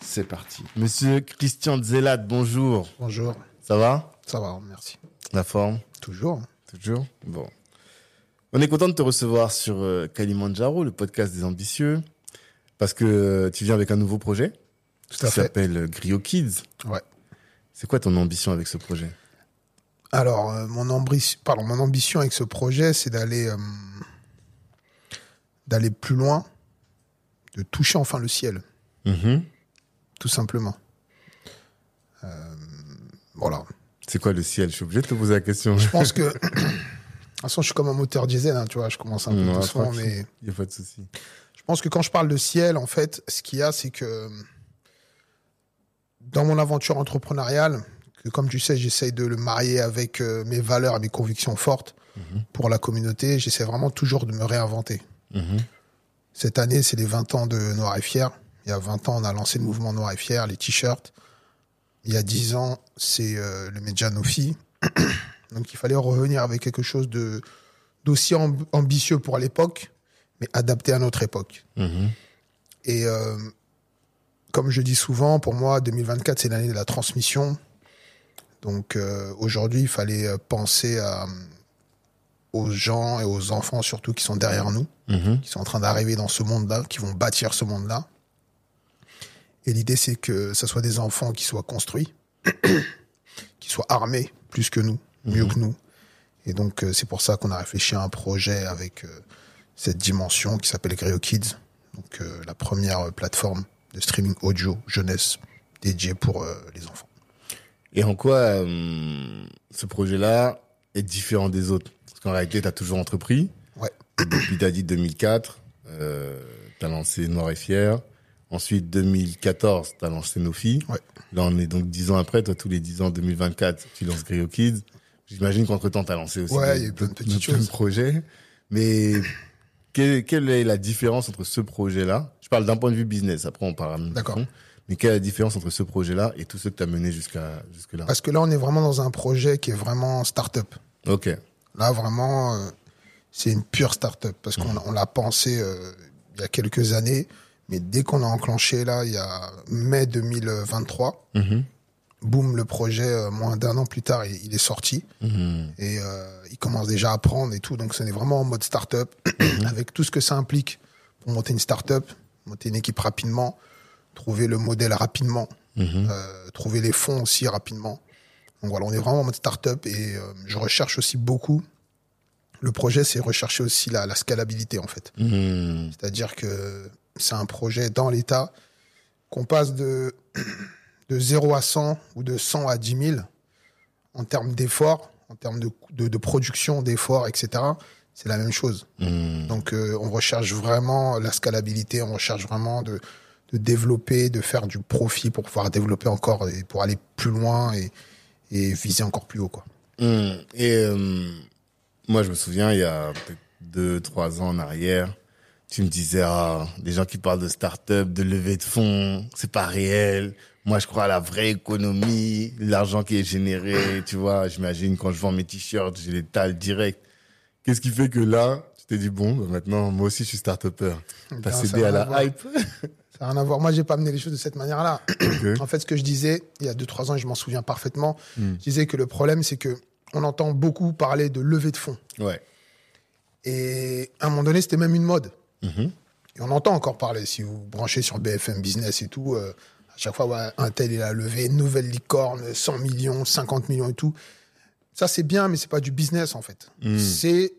c'est parti. Monsieur Christian Zellat, bonjour. Bonjour. Ça va? Ça va, merci. La forme? Toujours. Toujours? Bon. On est content de te recevoir sur euh, Kalimandjaro, le podcast des ambitieux, parce que euh, tu viens avec un nouveau projet Tout à qui fait. s'appelle euh, Griot Kids. Ouais. C'est quoi ton ambition avec ce projet? Alors, euh, mon, ambition, pardon, mon ambition avec ce projet, c'est d'aller euh, d'aller plus loin, de toucher enfin le ciel, Mhm. Tout simplement. Euh, voilà. C'est quoi le ciel? Je suis obligé de te poser la question. Je pense que. De toute façon, je suis comme un moteur diesel, hein, tu vois, je commence un peu Non, doucement, mais Il n'y a pas de souci. je pense que quand je parle de ciel, en fait, ce qu'il y a, c'est que dans mon aventure entrepreneuriale, que comme tu sais, j'essaye de le marier avec euh, mes valeurs et mes convictions fortes Mhm. pour la communauté, j'essaie vraiment toujours de me réinventer. Mhm. Cette année, c'est les 20 ans de Noir et Fier. Il y a 20 ans, on a lancé le mouvement Noir et Fier, les t-shirts. Il y a 10 ans, c'est euh, le média Nofi. Donc il fallait revenir avec quelque chose de d'aussi amb- ambitieux pour l'époque, mais adapté à notre époque. Mhm. Et euh, comme je dis souvent, pour moi, 2024, c'est l'année de la transmission. Donc euh, aujourd'hui, il fallait euh, penser à, aux gens et aux enfants surtout qui sont derrière nous, Mhm. qui sont en train d'arriver dans ce monde-là, qui vont bâtir ce monde-là. Et l'idée, c'est que ce soit des enfants qui soient construits, qui soient armés plus que nous, mieux que nous. Et donc, euh, c'est pour ça qu'on a réfléchi à un projet avec euh, cette dimension qui s'appelle Greo Kids, donc euh, la première plateforme de streaming audio jeunesse dédiée pour euh, les enfants. Et en quoi ce projet-là est différent des autres? Parce qu'en réalité, tu as toujours entrepris. Ouais. Et depuis, tu as dit 2004, euh, tu as lancé Noir et Fier. Ensuite, 2014, tu as lancé Nofi. Ouais. Là, on est donc 10 ans après. Toi, tous les 10 ans, 2024, tu lances Griot Kids. J'imagine qu'entre-temps, tu as lancé aussi Ouais, des- y a plein de petites choses. projets. Mais quelle, quelle est la différence entre ce projet-là? Je parle d'un point de vue business. Après, on parle D'accord. Mais quelle est la différence entre ce projet-là et tout ce que tu as mené jusqu'à jusque-là? Parce que là, on est vraiment dans un projet qui est vraiment start-up. Ok. Là, vraiment, euh, c'est une pure start-up parce qu'on on l'a pensé euh, il y a quelques années, mais dès qu'on a enclenché, là, il y a mai 2023, Mhm. boum, le projet, euh, moins d'un an plus tard, il, il est sorti Mhm. et euh, il commence déjà à prendre et tout. Donc, ce n'est vraiment en mode start-up avec tout ce que ça implique pour monter une start-up, monter une équipe rapidement, trouver le modèle rapidement, Mhm. euh, trouver les fonds aussi rapidement. Donc voilà, on est vraiment en mode start-up et euh, je recherche aussi beaucoup. Le projet, c'est rechercher aussi la, la scalabilité en fait. Mhm. C'est-à-dire que c'est un projet dans l'État qu'on passe de, de 0 à 100 ou de 100 à 10 000 en termes d'efforts, en termes de, de, de production, d'efforts, etc. C'est la même chose. Mhm. Donc euh, on recherche vraiment la scalabilité, on recherche vraiment de, de développer, de faire du profit pour pouvoir développer encore et pour aller plus loin et, et viser encore plus haut. Quoi. Mhm. Et euh, moi, je me souviens, il y a peut-être deux, trois ans en arrière, tu me disais, ah, des gens qui parlent de start-up, de levée de fonds, c'est pas réel. Moi, je crois à la vraie économie, l'argent qui est généré, tu vois. J'imagine quand je vends mes t-shirts, j'ai les tales direct. Qu'est-ce qui fait que là, tu t'es dit, bon, bah, maintenant, moi aussi, je suis start-upper. T'as Ben, ça cédé à la hype. Ça n'a rien à voir. Moi, j'ai pas amené les choses de cette manière-là. En fait, ce que je disais il y a 2-3 ans, et je m'en souviens parfaitement, Hmm. je disais que le problème, c'est que on entend beaucoup parler de levée de fonds. Ouais. Et à un moment donné, c'était même une mode. Mhm. Et on entend encore parler. Si vous branchez sur BFM Business et tout, euh, à chaque fois, ouais, un tel, il a levé nouvelle licorne, 100 millions, 50 millions et tout. Ça, c'est bien, mais c'est pas du business, en fait. Mm. C'est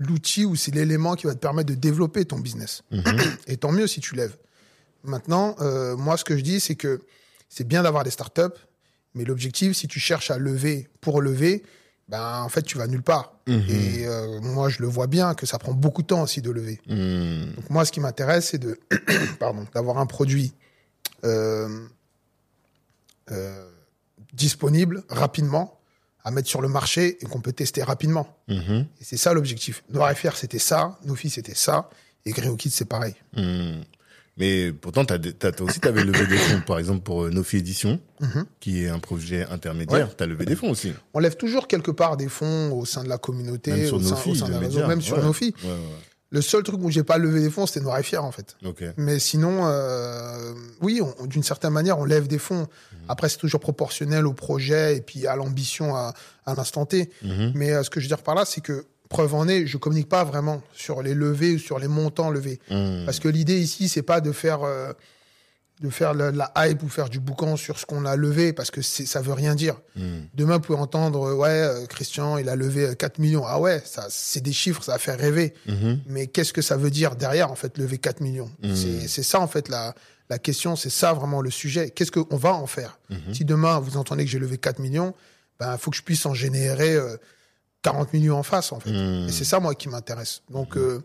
l'outil ou c'est l'élément qui va te permettre de développer ton business. Mhm. Et tant mieux si tu lèves. Maintenant, euh, moi, ce que je dis, c'est que c'est bien d'avoir des startups, mais l'objectif, si tu cherches à lever pour lever, ben, en fait, tu vas nulle part. Mhm. Et euh, moi, je le vois bien que ça prend beaucoup de temps aussi de lever. Mm. Donc moi, ce qui m'intéresse, c'est de, pardon, d'avoir un produit euh, euh, disponible rapidement à mettre sur le marché et qu'on peut tester rapidement. Mhm. Et c'est ça l'objectif. Noir FR, c'était ça. Nofi, c'était ça. Et Greo Kids, c'est pareil. Mais pourtant, t'as, t'as, aussi, t'avais levé des fonds, par exemple, pour euh, Nofi Édition, Mhm. qui est un projet intermédiaire. Ouais. T'as levé des fonds aussi. On lève toujours quelque part des fonds au sein de la communauté, Même sur au sein, au sein d'un réseau, même sur Ouais. Nofi. Ouais. Le seul truc où j'ai pas levé des fonds, c'était Noir FR, en fait. Mais sinon, euh, oui, on- d'une certaine manière, on lève des fonds. Après, c'est toujours proportionnel au projet et puis à l'ambition à, à l'instant T. Mhm. Mais euh, ce que je veux dire par là, c'est que preuve en est, je communique pas vraiment sur les levées ou sur les montants levés. Mm. Parce que l'idée ici, c'est pas de faire euh, de faire la, la hype ou faire du boucan sur ce qu'on a levé, parce que ça veut rien dire. Mm. Demain, vous pouvez entendre, euh, ouais, euh, Christian, il a levé euh, 4 millions. Ah ouais, ça, c'est des chiffres, ça va faire rêver. Mhm. Mais qu'est-ce que ça veut dire derrière, en fait, lever 4 millions? C'est- ça, en fait, la, la question, c'est ça vraiment le sujet. Qu'est-ce qu'on va en faire? Si demain, vous entendez que j'ai levé 4 millions, ben, faut que je puisse en générer euh, 40 millions en face, en fait. Mhm. Et c'est ça, moi, qui m'intéresse. Donc, euh,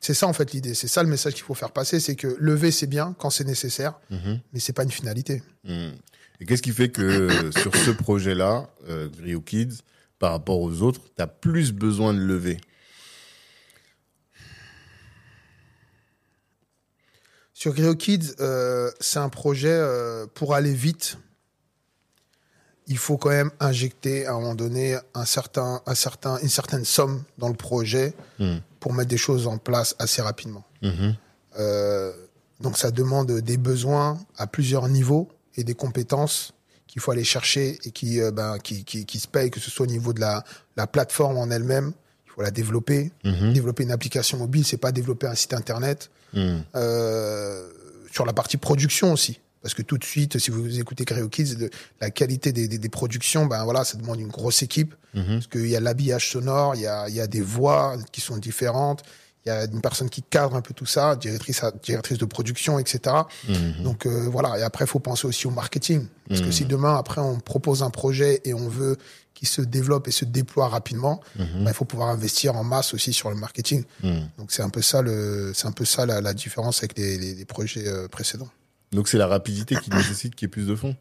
c'est ça, en fait, l'idée. C'est ça le message qu'il faut faire passer, c'est que lever, c'est bien quand c'est nécessaire, Mhm. mais c'est pas une finalité. Mm. Et qu'est-ce qui fait que euh, sur ce projet-là, euh, Grio Kids, par rapport aux autres, t'as plus besoin de lever? Sur Grio Kids, euh, c'est un projet pour aller vite. Il faut quand même injecter à un moment donné un certain, un certain, une certaine somme dans le projet Mm. pour mettre des choses en place assez rapidement. Mhm. Euh, donc ça demande des besoins à plusieurs niveaux et des compétences qu'il faut aller chercher et qui, euh, ben, qui, qui, qui se payent, que ce soit au niveau de la, la plateforme en elle-même. Il faut la développer. Mhm. Développer une application mobile, c'est pas développer un site internet. Mm. Euh, sur la partie production aussi. Parce que tout de suite, si vous écoutez Creo Kids, de- la qualité des, des, des productions, ben voilà, ça demande une grosse équipe. Mhm. Parce qu'il y a l'habillage sonore, il y a, il y a des voix qui sont différentes, il y a une personne qui cadre un peu tout ça, directrice, directrice de production, etc. Mhm. Donc euh, voilà, et après, il faut penser aussi au marketing. Parce que Mhm. si demain, après, on propose un projet et on veut qu'il se développe et se déploie rapidement, Mhm. ben, il faut pouvoir investir en masse aussi sur le marketing. Donc c'est un peu ça, le, c'est un peu ça la, la différence avec les, les, les projets euh, précédents. Donc c'est la rapidité qui nécessite qu'il y ait plus de fonds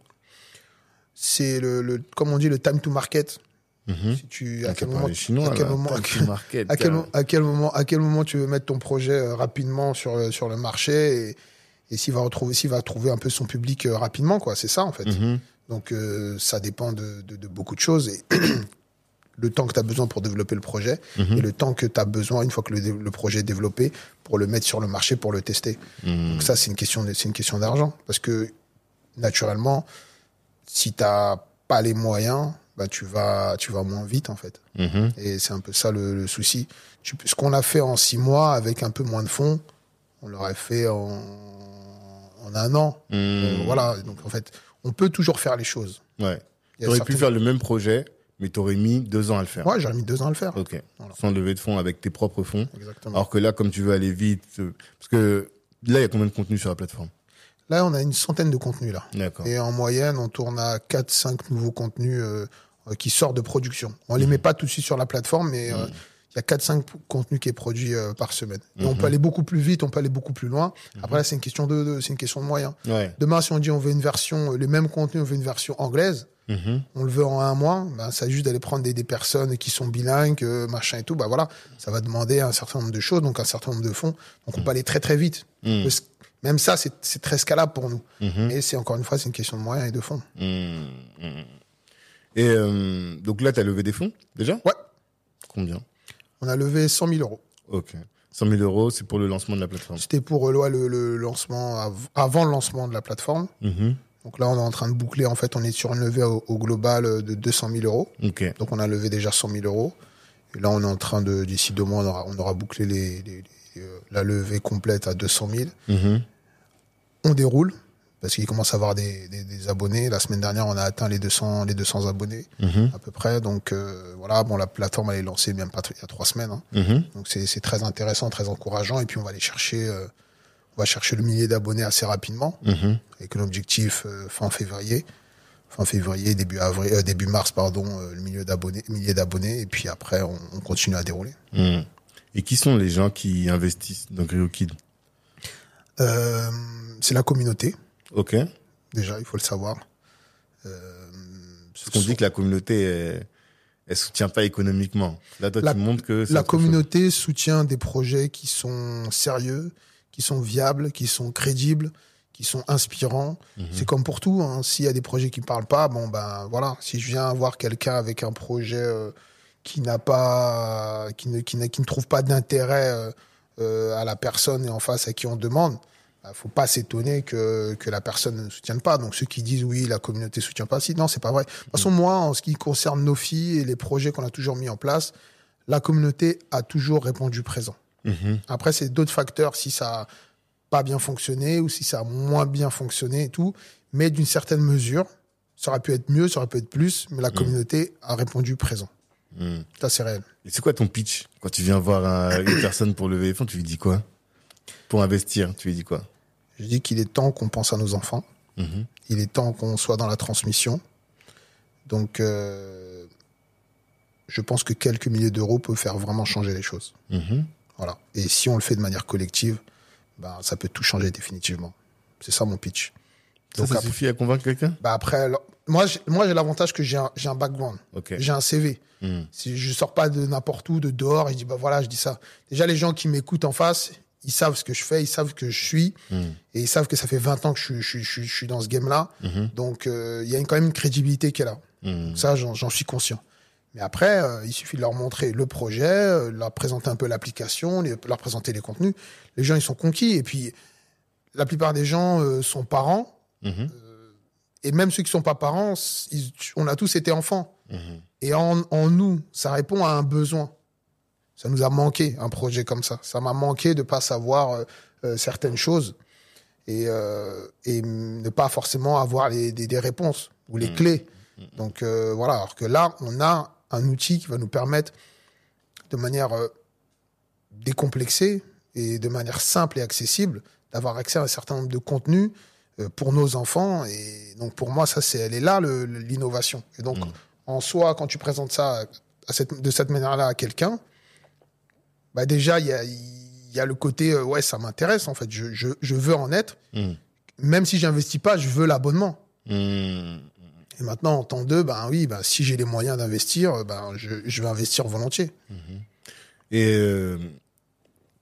C'est le, le, comme on dit, le time to market. Si tu, à quel moment, à quel moment, à quel, tu veux mettre ton projet euh, rapidement sur le, sur le marché et, et s'il va retrouver, s'il va trouver un peu son public euh, rapidement, quoi. C'est ça, en fait. Mhm. Donc, euh, ça dépend de, de, de beaucoup de choses et le temps que tu as besoin pour développer le projet Mhm. et le temps que tu as besoin, une fois que le, projet est développé, pour le mettre sur le marché, pour le tester. Mhm. Donc ça, c'est une question, c'est une question d'argent. Parce que, naturellement, si t'as pas les moyens, bah, tu vas, tu vas moins vite, en fait. Mhm. Et c'est un peu ça le, le souci. Tu- ce qu'on a fait en six mois avec un peu moins de fonds, on l'aurait fait en, en un an. Euh, voilà. Donc, en fait, on peut toujours faire les choses. Ouais. T'aurais pu certaines- faire le même projet, mais t'aurais mis deux ans à le faire. Ouais, j'aurais mis deux ans à le faire. Ok. Voilà. Sans lever de fonds avec tes propres fonds. Exactement. Alors que là, comme tu veux aller vite, euh, parce que là, il y a combien de contenu sur la plateforme? Là, on a une centaine de contenus, là. D'accord. Et en moyenne, on tourne à 4-5 nouveaux contenus euh, euh, qui sortent de production. On les met pas tout de suite sur la plateforme, mais euh, il y a 4-5 p- contenus qui est produit euh, par semaine. Et on peut aller beaucoup plus vite, on peut aller beaucoup plus loin. Après, là, c'est une question de, de- c'est une question de moyens. Ouais. Demain, si on dit on veut une version, les mêmes contenus, on veut une version anglaise, Mhm. on le veut en un mois, ben, ça juste d'aller prendre des, des personnes qui sont bilingues, euh, machin et tout, bah voilà, ça va demander un certain nombre de choses, donc un certain nombre de fonds. Donc on peut aller très très vite. Mhm. Même ça, c'est très scalable pour nous. Mhm. Et c'est encore une fois, c'est une question de moyens et de fonds. Mhm. Mhm. Et euh, donc là, tu as levé des fonds déjà? Ouais. Combien? On a levé 100 000 euros. Ok. 100 000 euros, c'est pour le lancement de la plateforme? C'était pour euh, ouais, le, le lancement, av- avant le lancement de la plateforme. Mhm. Donc là, on est en train de boucler. En fait, on est sur une levée au, au global euh, de 200 000 euros. Donc on a levé déjà 100 000 euros. Et là, on est en train de, d'ici deux mois, on aura, on aura bouclé les, les- les, euh, la levée complète à 200 000. Mhm. On déroule. parce qu'il commence à avoir des, des, des abonnés. La semaine dernière, on a atteint les 200, les 200 abonnés Mhm. à peu près. Donc euh, voilà, bon, la plateforme elle est lancée même pas il y a trois semaines. hein. Mhm. Donc c'est c'est très intéressant, très encourageant. Et puis on va aller chercher, euh, va chercher le millier d'abonnés assez rapidement, Mhm. avec l'objectif euh, fin février, fin février, début avril, euh, début mars, pardon, euh, le millier d'abonnés, millier d'abonnés. Et puis après, on, on continue à dérouler. Mhm. Et qui sont les gens qui investissent dans GrioKid Euh, c'est la communauté, Ok. déjà, il faut le savoir. Parce qu'on dit que la communauté, elle, elle soutient pas économiquement. Là, toi, La- tu montres que La communauté soutient des projets qui sont sérieux, qui sont viables, qui sont crédibles, qui sont inspirants. Mhm. C'est comme pour tout. hein. S'il y a des projets qui me parlent pas, bon ben voilà. Si je viens voir quelqu'un avec un projet euh, qui n'a pas, qui ne, qui, n'a- qui ne trouve pas d'intérêt euh, euh, à la personne et en face à qui on demande, bah, faut pas s'étonner que, que la personne ne soutienne pas. Donc ceux qui disent oui, la communauté soutient pas, si non, c'est pas vrai. De toute façon, moi, en ce qui concerne nos filles et les projets qu'on a toujours mis en place, la communauté a toujours répondu présent. Mhm. Après, c'est d'autres facteurs si ça a pas bien fonctionné ou si ça a moins bien fonctionné et tout. Mais d'une certaine mesure, ça aurait pu être mieux, ça aurait pu être plus, mais la communauté a répondu présent. Mhm. Ça, c'est réel. Et c'est quoi ton pitch Quand tu viens voir un- une personne pour lever les fonds, tu lui dis quoi? Pour investir, tu lui dis quoi? Je dis qu'il est temps qu'on pense à nos enfants. Mhm. Il est temps qu'on soit dans la transmission. Donc, euh, je pense que quelques milliers d'euros peuvent faire vraiment changer les choses. Voilà. Et si on le fait de manière collective, ben, ça peut tout changer définitivement. C'est ça mon pitch. Ça, Donc ça après- suffit à convaincre quelqu'un? Bah après, alors, moi, j'ai- moi j'ai l'avantage que j'ai un, un background, j'ai un CV. Mhm. Si je sors pas de n'importe où, de dehors, et je dis bah voilà, je dis ça. Déjà les gens qui m'écoutent en face, ils savent ce que je fais, ils savent que je suis, Mhm. et ils savent que ça fait 20 ans que je, suis- je, je, je suis dans ce game-là. Mhm. Donc euh, il y a une- quand même une crédibilité qui est là. Mhm. Ça, j'en suis conscient. Mais après, euh, il suffit de leur montrer le projet, euh, leur présenter un peu l'application, les- leur présenter les contenus. Les gens, ils sont conquis. Et puis, la plupart des gens euh, sont parents. Mhm. Et même ceux qui sont pas parents, ils- on a tous été enfants. Mhm. Et en, en nous, ça répond à un besoin. Ça nous a manqué, un projet comme ça. Ça m'a manqué de pas savoir certaines choses et, et ne pas forcément avoir les, des, des réponses ou les clés. Donc euh, voilà, alors que là, on a un outil qui va nous permettre de manière euh, décomplexée et de manière simple et accessible d'avoir accès à un certain nombre de contenus euh, pour nos enfants. Et donc pour moi, ça, c'est, elle est là l'innovation. Et donc Mm. en soi, quand tu présentes ça à cette, de cette manière-là à quelqu'un, bah déjà, il y a, il y a le côté, euh, ouais, ça m'intéresse, en fait, je, je, je veux en être. Mhm. Même si j'investis pas, je veux l'abonnement. Mhm. Et maintenant, en temps deux, ben oui, ben, si j'ai les moyens d'investir, ben, je, je vais investir volontiers. Et euh,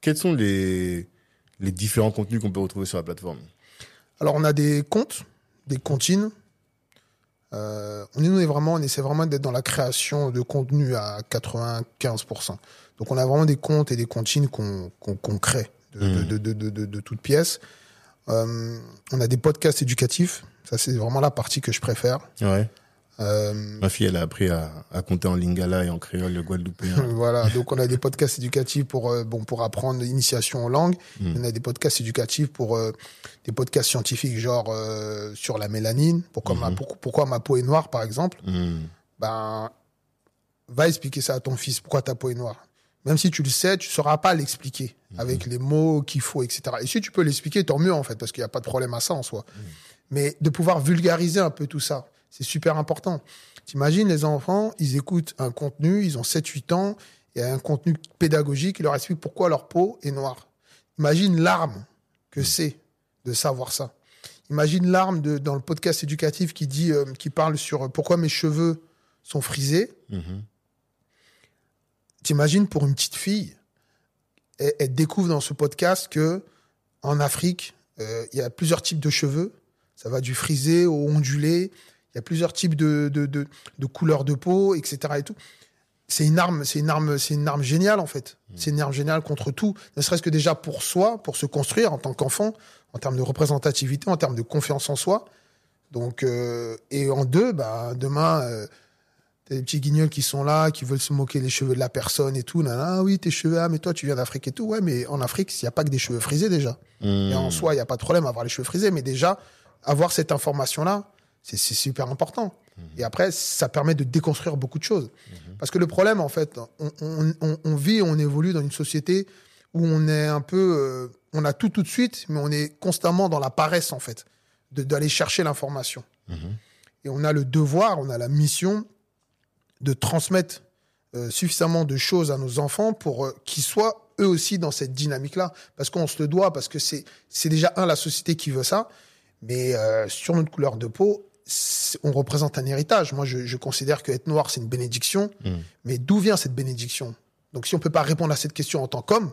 quels sont les, les différents contenus qu'on peut retrouver sur la plateforme? Alors, on a des comptes, des comptines. Euh, on, est, on est vraiment, on essaie vraiment d'être dans la création de contenu à 95%. Donc, on a vraiment des comptes et des comptines qu'on crée de, Mhm. de, de, de, de, de toutes pièces. Euh, on a des podcasts éducatifs. Ça, c'est vraiment la partie que je préfère. Ouais. Euh, Ma fille, elle a appris à, à compter en lingala et en créole le guadeloupéen. voilà, donc on a des podcasts éducatifs pour euh, bon pour apprendre l'initiation aux langues. Mm. On a des podcasts éducatifs pour euh, des podcasts scientifiques genre sur la mélanine, pourquoi ma Mhm. pour- pourquoi ma peau est noire par exemple. Mhm. Ben va expliquer ça à ton fils pourquoi ta peau est noire. Même si tu le sais, tu sauras pas l'expliquer avec les mots qu'il faut, etc. Et si tu peux l'expliquer, tant mieux en fait, parce qu'il n'y a pas de problème à ça en soi. Mais de pouvoir vulgariser un peu tout ça, c'est super important. T'imagines les enfants, ils écoutent un contenu, ils ont 7-8 ans, il y a un contenu pédagogique qui leur explique pourquoi leur peau est noire. Imagine l'arme que c'est de savoir ça. Imagine l'arme de, dans le podcast éducatif qui dit, euh, qui parle sur euh, pourquoi mes cheveux sont frisés. Mhm. T'imagines pour une petite fille, elle, elle découvre dans ce podcast que en Afrique, euh, il y a plusieurs types de cheveux. Ça va du frisé au ondulé. Il y a plusieurs types de, de, de, de couleurs de peau, etc. Et tout. C'est une arme, c'est une arme, c'est une arme géniale en fait. C'est une arme géniale contre tout. Ne serait-ce que déjà pour soi, pour se construire en tant qu'enfant, en termes de représentativité, en termes de confiance en soi. Donc euh, et en deux, bah demain. euh, T'as des petits guignols qui sont là, qui veulent se moquer les cheveux de la personne et tout. Ah oui, tes cheveux, ah, mais toi, tu viens d'Afrique et tout. Ouais, mais en Afrique, il n'y a pas que des cheveux frisés déjà. Et en soi, il n'y a pas de problème à avoir les cheveux frisés, mais déjà, avoir cette information-là, c'est c'est super important. Et après, ça permet de déconstruire beaucoup de choses. Parce que le problème, en fait, on, on, on, on vit, on évolue dans une société où on est un peu, euh, on a tout tout de suite, mais on est constamment dans la paresse, en fait, d'aller chercher l'information. Et on a le devoir, on a la mission de transmettre euh, suffisamment de choses à nos enfants pour euh, qu'ils soient eux aussi dans cette dynamique-là. Parce qu'on se le doit, parce que c'est déjà, un, la société qui veut ça, mais euh, sur notre couleur de peau, on représente un héritage. Moi, je, je considère que être noir, c'est une bénédiction. Mais d'où vient cette bénédiction? Donc, si on peut pas répondre à cette question en tant qu'homme,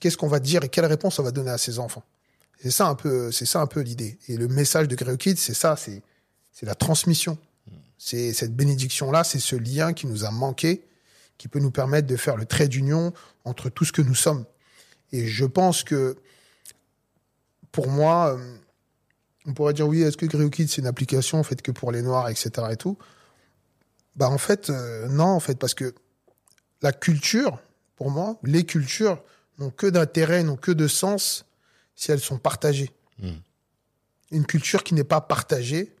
qu'est-ce qu'on va dire et quelle réponse on va donner à ses enfants? C'est ça un peu, c'est ça un peu l'idée. Et le message de Grey Kids, c'est ça, c'est c'est la transmission. C'est cette bénédiction-là, c'est ce lien qui nous a manqué, qui peut nous permettre de faire le trait d'union entre tout ce que nous sommes. Et je pense que, pour moi, euh, on pourrait dire oui, est-ce que Grey Kids c'est une application faite que pour les noirs, etc. et tout? Bah en fait, euh, non, en fait, parce que la culture, pour moi, les cultures n'ont que d'intérêt, n'ont que de sens si elles sont partagées. Une culture qui n'est pas partagée,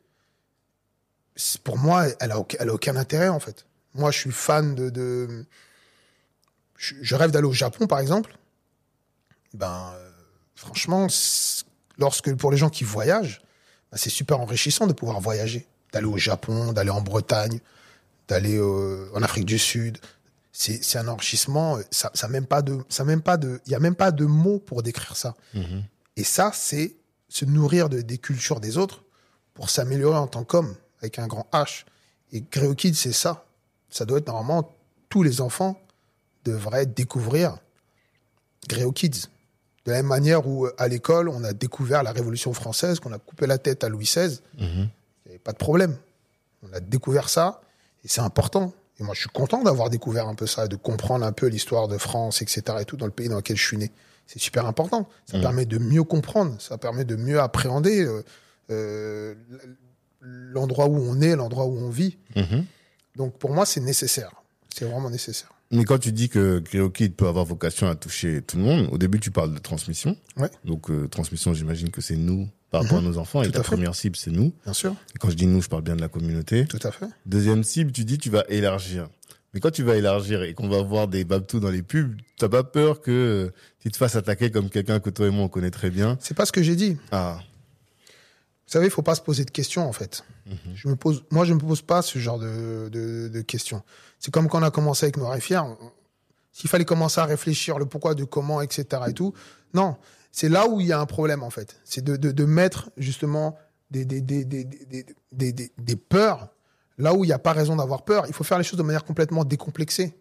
pour moi, elle a, aucun, elle a aucun intérêt, en fait. Moi, je suis fan de... de je, rêve d'aller au Japon, par exemple. Ben, euh, franchement, c'est- lorsque pour les gens qui voyagent, ben, c'est super enrichissant de pouvoir voyager. D'aller au Japon, d'aller en Bretagne, d'aller euh, en Afrique du Sud. C'est un enrichissement. euh, Ça, ça même pas de, ça même pas de, il y a même pas de mots pour décrire ça. Et ça, c'est se nourrir de, des cultures des autres pour s'améliorer en tant qu'homme avec un grand H. Et Grey Kids, c'est ça. Ça doit être normalement tous les enfants devraient découvrir Grey Kids. De la même manière où euh, à l'école, on a découvert la Révolution française, qu'on a coupé la tête à Louis XVI, il n'y avait pas de problème. On a découvert ça et c'est important. Et moi, je suis content d'avoir découvert un peu ça, et de comprendre un peu l'histoire de France, etc. et tout dans le pays dans lequel je suis né. C'est super important. Ça permet de mieux comprendre, ça permet de mieux appréhender euh, euh, l'endroit où on est, l'endroit où on vit. Donc pour moi, c'est nécessaire. C'est vraiment nécessaire. Mais quand tu dis que CryoKid peut avoir vocation à toucher tout le monde, au début tu parles de transmission. Ouais. Donc euh, transmission, j'imagine que c'est nous par rapport à nos enfants. Et Tout ta à fait. première cible, c'est nous. Bien sûr, Et quand je dis nous, je parle bien de la communauté. tout à fait. Deuxième cible, tu dis tu vas élargir. Mais quand tu vas élargir et qu'on va voir des babtous dans les pubs, t'as pas peur que tu te fasses attaquer comme quelqu'un que toi et moi on connaît très bien? C'est pas ce que j'ai dit. Ah, Vous savez, il faut pas se poser de questions en fait. Je me pose, moi, je me pose pas ce genre de, de, de questions. C'est comme quand on a commencé avec Noir et Fier. S'il fallait commencer à réfléchir le pourquoi, de comment, etc. et tout. Non, c'est là où il y a un problème en fait. C'est de, de, de mettre justement des, des, des, des, des, des, des, des peurs là où il n'y a pas raison d'avoir peur. Il faut faire les choses de manière complètement décomplexée.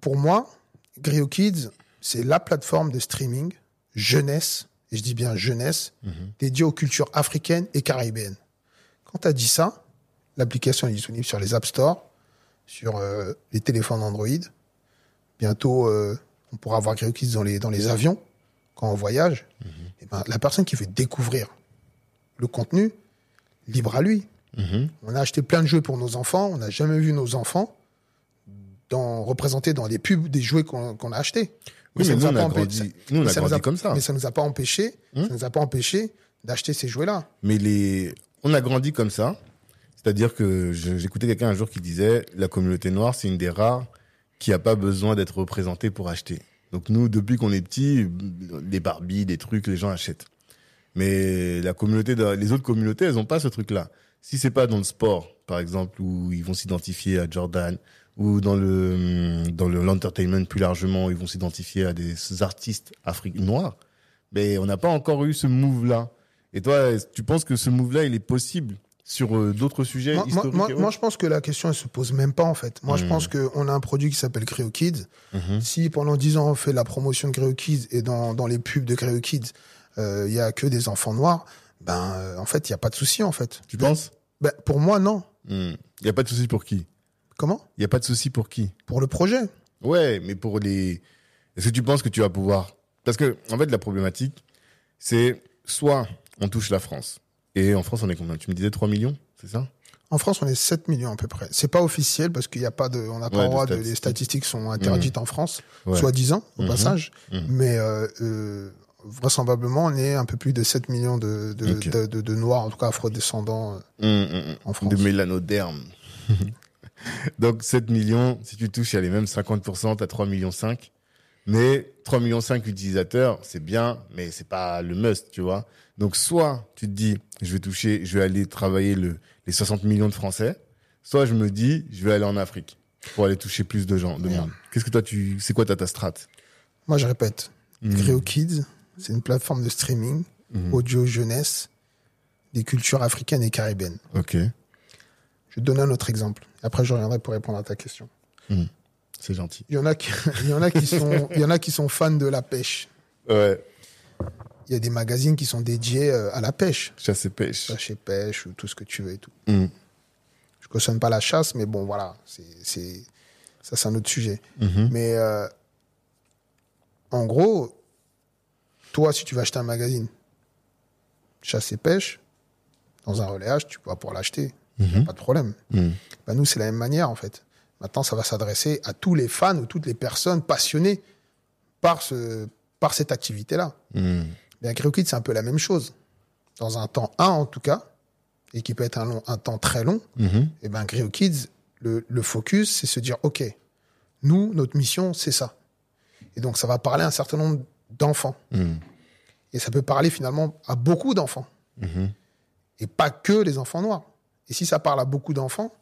Pour moi, Grio Kids, c'est la plateforme de streaming jeunesse, et je dis bien jeunesse, dédiée aux cultures africaines et caribéennes. Quand tu as dit ça, l'application est disponible sur les App Store, sur euh, les téléphones Android. Bientôt, euh, on pourra avoir Grio Kids dans les, dans les avions quand on voyage. Et ben, la personne qui veut découvrir le contenu, libre à lui. On a acheté plein de jeux pour nos enfants, on n'a jamais vu nos enfants dans, représentés dans des pubs des jouets qu'on qu'on a achetés. Oui, ça mais nous a on pas grandi- mais comme ça. Mais ça nous a pas empêché, Hum. ça nous a pas empêché d'acheter ces jouets-là. Mais les, on a grandi comme ça. C'est-à-dire que j'écoutais quelqu'un un jour qui disait la communauté noire, c'est une des rares qui a pas besoin d'être représentée pour acheter. Donc nous, depuis qu'on est petits, des Barbies, des trucs, les gens achètent. Mais la communauté, de- les autres communautés, elles ont pas ce truc-là. Si c'est pas dans le sport, par exemple, où ils vont s'identifier à Jordan, ou dans le dans le l'entertainment plus largement, ils vont s'identifier à des artistes africains noirs, mais on n'a pas encore eu ce move-là. Et toi, tu penses que ce move-là, il est possible sur euh, d'autres sujets Moi, moi, historiques moi, et moi, autres je pense que la question, elle se pose même pas, en fait. Moi, je Hmm. pense qu'on a un produit qui s'appelle Creo Kids. Mhm. Si pendant 10 ans, on fait la promotion de Creo Kids et dans, dans les pubs de Creo Kids, euh, il y a que des enfants noirs, ben, euh, en fait, il y a pas de souci, en fait. Tu penses? Ben, pour moi, non. Il y a pas de souci pour qui? Comment? Il y a pas de souci pour qui? Pour le projet. Ouais, mais pour les. Est-ce que tu penses que tu vas pouvoir? Parce que en fait, la problématique, c'est soit on touche la France et en France, on est combien? Tu me disais 3 millions, c'est ça? En France, on est 7 millions à peu près. C'est pas officiel parce qu'il n'y a pas de, on n'a pas le droit de, les statistiques. sont interdites en France, Ouais. soi-disant, au Mhm. passage. Mhm. Mais, euh, euh, vraisemblablement, on est un peu plus de 7 millions de, de, Ok. de, de- de Noirs, en tout cas afro-descendants. euh, hum. En France. De mélanoderme. Donc 7 millions, si tu touches à les mêmes 50%, t'as 3 millions 5. Mais 3 millions 5 utilisateurs, c'est bien, mais c'est pas le must, tu vois. Donc soit tu te dis, je vais toucher, je vais aller travailler le, les 60 millions de Français, soit je me dis, je vais aller en Afrique pour aller toucher plus de gens, de monde. Qu'est-ce que toi tu, c'est quoi ta, ta strat? Moi, je répète, Hmm. Creo Kids, c'est une plateforme de streaming, Mhm. audio jeunesse, des cultures africaines et caribéennes. Ok, Je donner un autre exemple. Après, je reviendrai pour répondre à ta question. c'est gentil. Il y en a qui, il y en a qui sont, il y en a qui sont fans de la pêche. Ouais, Il y a des magazines qui sont dédiés euh, à la pêche. chasse et pêche. Chasse et pêche ou tout ce que tu veux et tout. Hum. Je cautionne pas la chasse, mais bon, voilà, c'est, c'est, ça, c'est un autre sujet. Mhm. Mais euh, en gros, toi, si tu vas acheter un magazine chasse et pêche, dans un relayage, tu vas pouvoir l'acheter. Mhm. Pas de problème. Hum. Ben, nous, c'est la même manière, en fait. Maintenant, ça va s'adresser à tous les fans ou toutes les personnes passionnées par, ce, par cette activité-là. Hum. Bien, CryoKit, c'est un peu la même chose. Dans un temps 1, en tout cas, et qui peut être un, long, un temps très long, Mhm. et ben CryoKids, le, le focus, c'est se dire, OK, nous, notre mission, c'est ça. Et donc, ça va parler à un certain nombre d'enfants. Et ça peut parler finalement à beaucoup d'enfants. Mhm. Et pas que les enfants noirs. Et si ça parle à beaucoup d'enfants,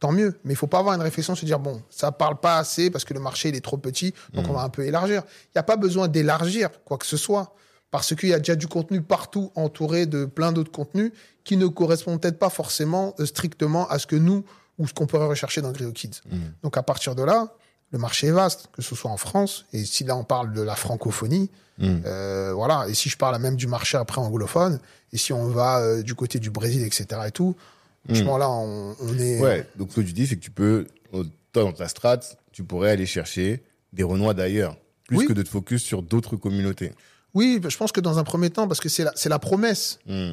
tant mieux. Mais il faut pas avoir une réflexion, se dire, bon, ça parle pas assez parce que le marché, il est trop petit, donc on va un peu élargir. Il n'y a pas besoin d'élargir quoi que ce soit. Parce qu'il y a déjà du contenu partout entouré de plein d'autres contenus qui ne correspondent peut-être pas forcément euh, strictement à ce que nous ou ce qu'on pourrait rechercher dans Grio Kids. Mhm. Donc à partir de là, le marché est vaste, que ce soit en France, et si là on parle de la francophonie, Hum. euh, voilà. Et si je parle même du marché après anglophone, et si on va euh, du côté du Brésil, etc. et tout, franchement là, on, on est. Ouais, donc ce que tu dis, c'est que tu peux, toi, dans ta strat, tu pourrais aller chercher des Renois d'ailleurs, plus Oui. que de te focus sur d'autres communautés. Oui, je pense que dans un premier temps, parce que c'est la, promesse. Hmm.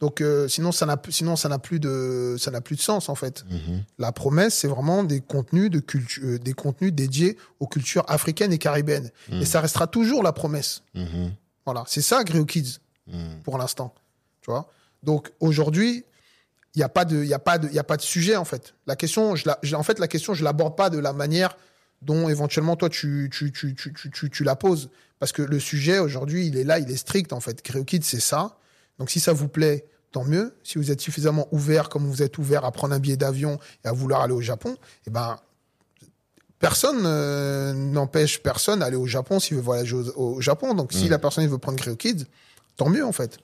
Donc euh, sinon ça n'a plus- sinon ça n'a plus de ça n'a plus de sens en fait. Mhm. La promesse c'est vraiment des contenus de culture des contenus dédiés aux cultures africaines et caribéennes et ça restera toujours la promesse. Mhm. Voilà, c'est ça Grio Kids pour l'instant. Tu vois? Donc aujourd'hui, il n'y a pas de il y a pas de il y a pas de sujet en fait. La question je la, je- en fait la question je l'aborde pas de la manière dont éventuellement toi tu tu tu tu tu, tu, tu la poses parce que le sujet aujourd'hui, il est là, il est strict en fait. Kids c'est ça. Donc si ça vous plaît, tant mieux. Si vous êtes suffisamment ouvert comme vous êtes ouvert à prendre un billet d'avion et à vouloir aller au Japon, eh ben personne euh, n'empêche personne d'aller au Japon s'il veut voyager au, au Japon. Donc si Mm. la personne veut prendre Grio Kids, tant mieux en fait.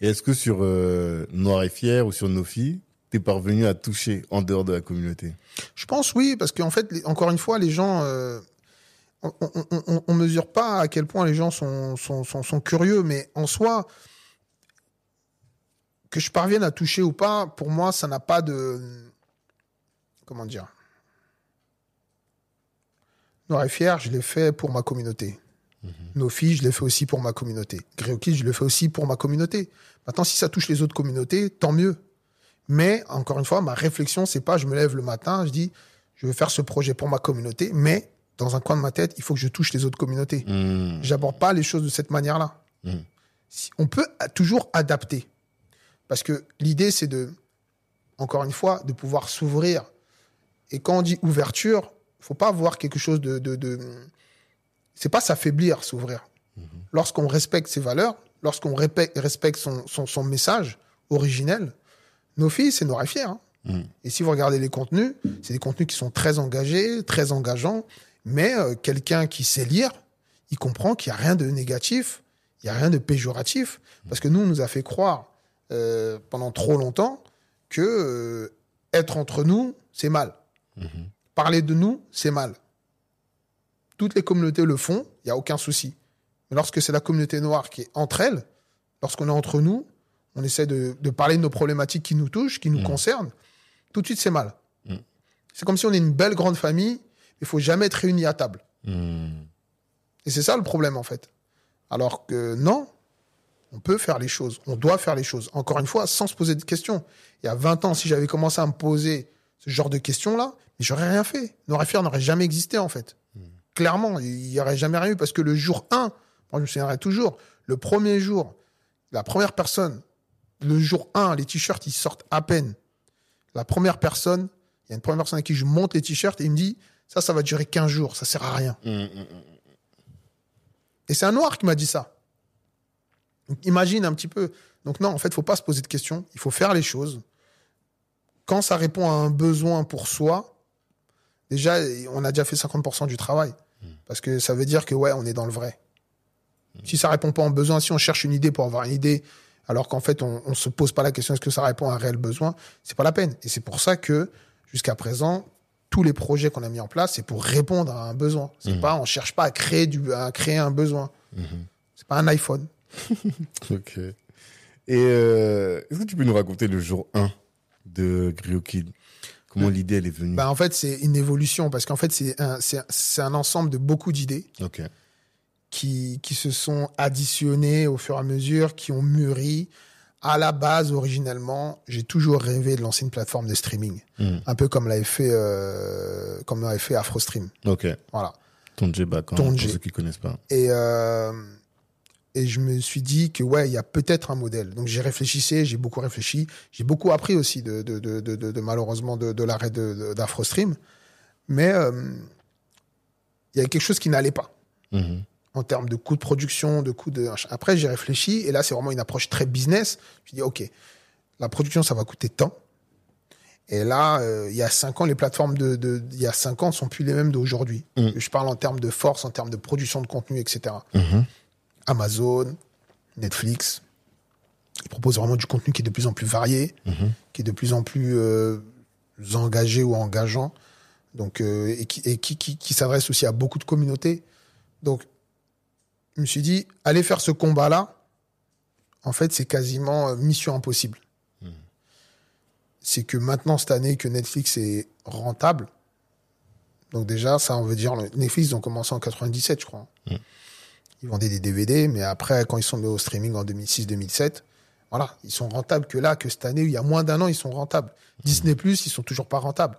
Et est-ce que sur euh, Noir et Fier ou sur Nofi, t'es parvenu à toucher en dehors de la communauté? Je pense oui, parce qu'en fait, les- encore une fois, les gens, euh, on, on, on, on mesure pas à quel point les gens sont, sont, sont, sont curieux, mais en soi, que je parvienne à toucher ou pas, pour moi, ça n'a pas de, comment dire? Noir et Fier, je l'ai fait pour ma communauté. Nos filles, je l'ai fait aussi pour ma communauté. Gréokis, je le fais aussi pour ma communauté. Maintenant, si ça touche les autres communautés, tant mieux. Mais, encore une fois, ma réflexion, c'est pas je me lève le matin, je dis, je veux faire ce projet pour ma communauté, mais dans un coin de ma tête, il faut que je touche les autres communautés. Hmm. J'aborde pas les choses de cette manière-là. Mm. Si- on peut toujours adapter. Parce que l'idée, c'est de, encore une fois, de pouvoir s'ouvrir. Et quand on dit ouverture, faut pas voir quelque chose de, de, de c'est pas s'affaiblir, s'ouvrir. Lorsqu'on respecte ses valeurs, lorsqu'on respecte son, son, son message originel, nos filles, c'est noir et fier. hein. Mm. Et si vous regardez les contenus, c'est des contenus qui sont très engagés, très engageants, mais euh, quelqu'un qui sait lire, il comprend qu'il n'y a rien de négatif, il n'y a rien de péjoratif, parce que nous, on nous a fait croire euh, pendant trop longtemps que euh, être entre nous, c'est mal. Parler de nous, c'est mal. Toutes les communautés le font, il n'y a aucun souci. Mais lorsque c'est la communauté noire qui est entre elles, lorsqu'on est entre nous, on essaie de, de parler de nos problématiques qui nous touchent, qui nous concernent, tout de suite c'est mal. Mm. C'est comme si on est une belle grande famille, il faut jamais être réunis à table. Hmm. Et c'est ça le problème en fait. Alors que non, on peut faire les choses, on doit faire les choses. Encore une fois, sans se poser de questions. Il y a 20 ans, si j'avais commencé à me poser ce genre de questions-là, j'aurais rien fait. Noir et Fier n'aurait jamais existé en fait. Clairement, il y aurait jamais rien eu parce que le jour 1, Moi, je me souviendrai toujours. Le premier jour, la première personne, le jour 1, les t-shirts, ils sortent à peine. La première personne, il y a une première personne à qui je monte les t-shirts et il me dit, ça, ça va durer 15 jours, ça sert à rien. Hum, hum, hum. Et c'est un noir qui m'a dit ça. Donc, imagine un petit peu. Donc non, en fait, faut pas se poser de questions. Il faut faire les choses. Quand ça répond à un besoin pour soi, déjà, on a déjà fait 50% du travail. Parce que ça veut dire que, ouais, on est dans le vrai. Si ça répond pas à un besoin, si on cherche une idée pour avoir une idée, alors qu'en fait, on, on se pose pas la question est-ce que ça répond à un réel besoin, c'est pas la peine. Et c'est pour ça que, jusqu'à présent, tous les projets qu'on a mis en place, c'est pour répondre à un besoin. C'est pas, on cherche pas à créer du, à créer un besoin. C'est pas un iPhone. Ok. Et euh, est-ce que tu peux nous raconter le jour 1 de Grio Kid Comment l'idée elle est venue? Bah, en fait, c'est une évolution parce qu'en fait, c'est un, un ensemble de beaucoup d'idées Ok. Qui, qui se sont additionnées au fur et à mesure, qui ont mûri. À la base, originellement, j'ai toujours rêvé de lancer une plateforme de streaming, Hmm. un peu comme l'avait fait, euh, comme l'avait fait AfroStream. Ok. Voilà. Ton J back, hein, pour ceux qui connaissent pas. Et euh, et je me suis dit que ouais, il y a peut-être un modèle. Donc j'ai réfléchissé, j'ai beaucoup réfléchi, j'ai beaucoup appris aussi de de de malheureusement de, l'arrêt d'AfroStream, mais euh, il y avait quelque chose qui n'allait pas Mhm. En termes de coûts de production, de coûts de. Après, j'ai réfléchi et là, c'est vraiment une approche très business. Je dis, ok, la production, ça va coûter tant. Et là, euh, il y a cinq ans, les plateformes de, de, il y a cinq ans ne sont plus les mêmes d'aujourd'hui. Mm. Je parle en termes de force, en termes de production de contenu, etc. Mhm. Amazon, Netflix, ils proposent vraiment du contenu qui est de plus en plus varié, Mhm. qui est de plus en plus euh, engagé ou engageant, donc euh, et qui, et qui, qui, qui s'adresse aussi à beaucoup de communautés. Donc, je me suis dit, aller faire ce combat-là, en fait, c'est quasiment euh, mission impossible. C'est que maintenant, cette année, que Netflix est rentable, donc déjà, ça, on veut dire, Netflix, ils ont commencé en 97, je crois. Ils vendaient des DVD, mais après, quand ils sont mis au streaming en 2006-2007, voilà, ils sont rentables que là, que cette année, il y a moins d'un an, ils sont rentables. Disney Plus, ils sont toujours pas rentables.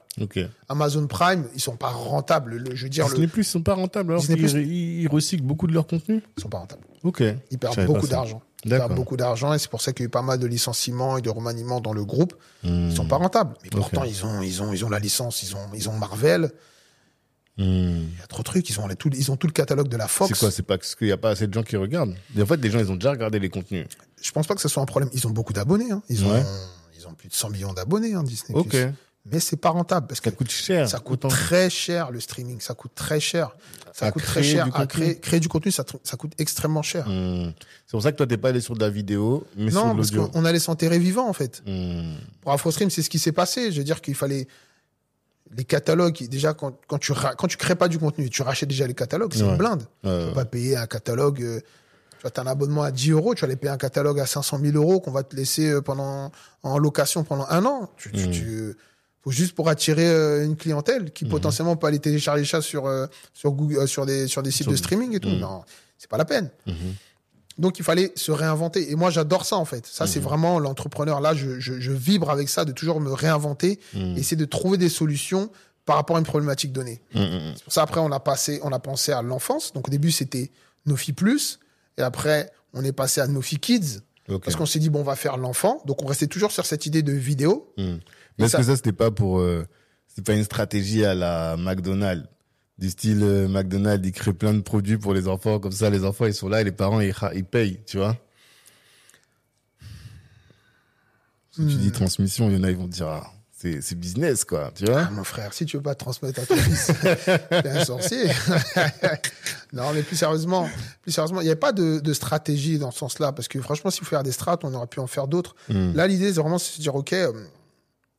Amazon Prime, ils sont pas rentables. Le, je veux dire, Disney le, Plus sont pas rentables alors Disney qu'ils Plus- ils- ils recyclent beaucoup de leur contenu ils sont pas rentables. Ok. Ils perdent beaucoup d'argent. Ils perdent beaucoup d'argent et c'est pour ça qu'il y a eu pas mal de licenciements et de remaniements dans le groupe. Hmm. Ils sont pas rentables. Mais pourtant, ils ont, ils ont, ils ont la licence, ils ont, ils ont Marvel. Hmm. Il y a trop de trucs. Ils ont les- tout, ils ont tout le catalogue de la Fox. C'est quoi? C'est pas parce qu'il y a pas assez de gens qui regardent. En fait, les gens, ils ont déjà regardé les contenus. Je pense pas que ce soit un problème. Ils ont beaucoup d'abonnés. Hein. Ils ont, Ouais. ils ont plus de 100 millions d'abonnés, hein, Disney+. Ok. Mais c'est pas rentable parce que Ça coûte cher. ça coûte Autant- très cher le streaming. Ça coûte très cher. Ça À coûte très cher à créer, créer du contenu. Ça, coûte extrêmement cher. Hmm. C'est pour ça que toi, t'es pas allé sur de la vidéo, mais non, sur de parce l'audio. qu'on allait s'enterrer vivant en fait. Hmm. Pour AfroStream, c'est ce qui s'est passé. Je veux dire qu'il fallait les catalogues. Déjà, quand, quand tu quand tu crées pas du contenu, tu rachètes déjà les catalogues. C'est Ouais. une blinde. Ouais, Tu vas pas payer un catalogue. Tu vois, t'as un abonnement à 10 euros, tu vas aller payer un catalogue à 500 000 euros qu'on va te laisser euh, pendant en location pendant un an. Tu, tu, Mm. tu- faut juste pour attirer euh, une clientèle qui potentiellement peut aller télécharger ça sur euh, sur Google, sur des sur des sites Sur- de streaming et tout. Mm. Non, c'est pas la peine. Donc il fallait se réinventer. Et moi j'adore ça en fait. Ça c'est vraiment l'entrepreneur là. Je, je, je vibre avec ça de toujours me réinventer, Mhm. essayer de trouver des solutions par rapport à une problématique donnée. Hmm, hmm, C'est pour ça après on a passé, on a pensé à l'enfance. Donc au début c'était Nofi Plus et après on est passé à Nofi Kids parce qu'on s'est dit bon on va faire l'enfant. Donc on restait toujours sur cette idée de vidéo. Hmm. Mais est-ce ça- que ça, c'était pas pour, euh, c'est pas une stratégie à la McDonald's? Du style, euh, McDonald's, il crée plein de produits pour les enfants, comme ça, les enfants, ils sont là et les parents, ils, ils payent, tu vois? Si tu Hmm. dis transmission, il y en a, ils vont dire, ah, c'est, business, quoi, tu vois? Ah, mon frère, si tu veux pas transmettre à ton fils, t'es un sorcier. non, mais plus sérieusement, plus sérieusement, il n'y a pas de, de stratégie dans ce sens-là, parce que franchement, s'il faut faire des strates, on aurait pu en faire d'autres. Hmm. Là, l'idée, c'est vraiment de se dire, ok, euh,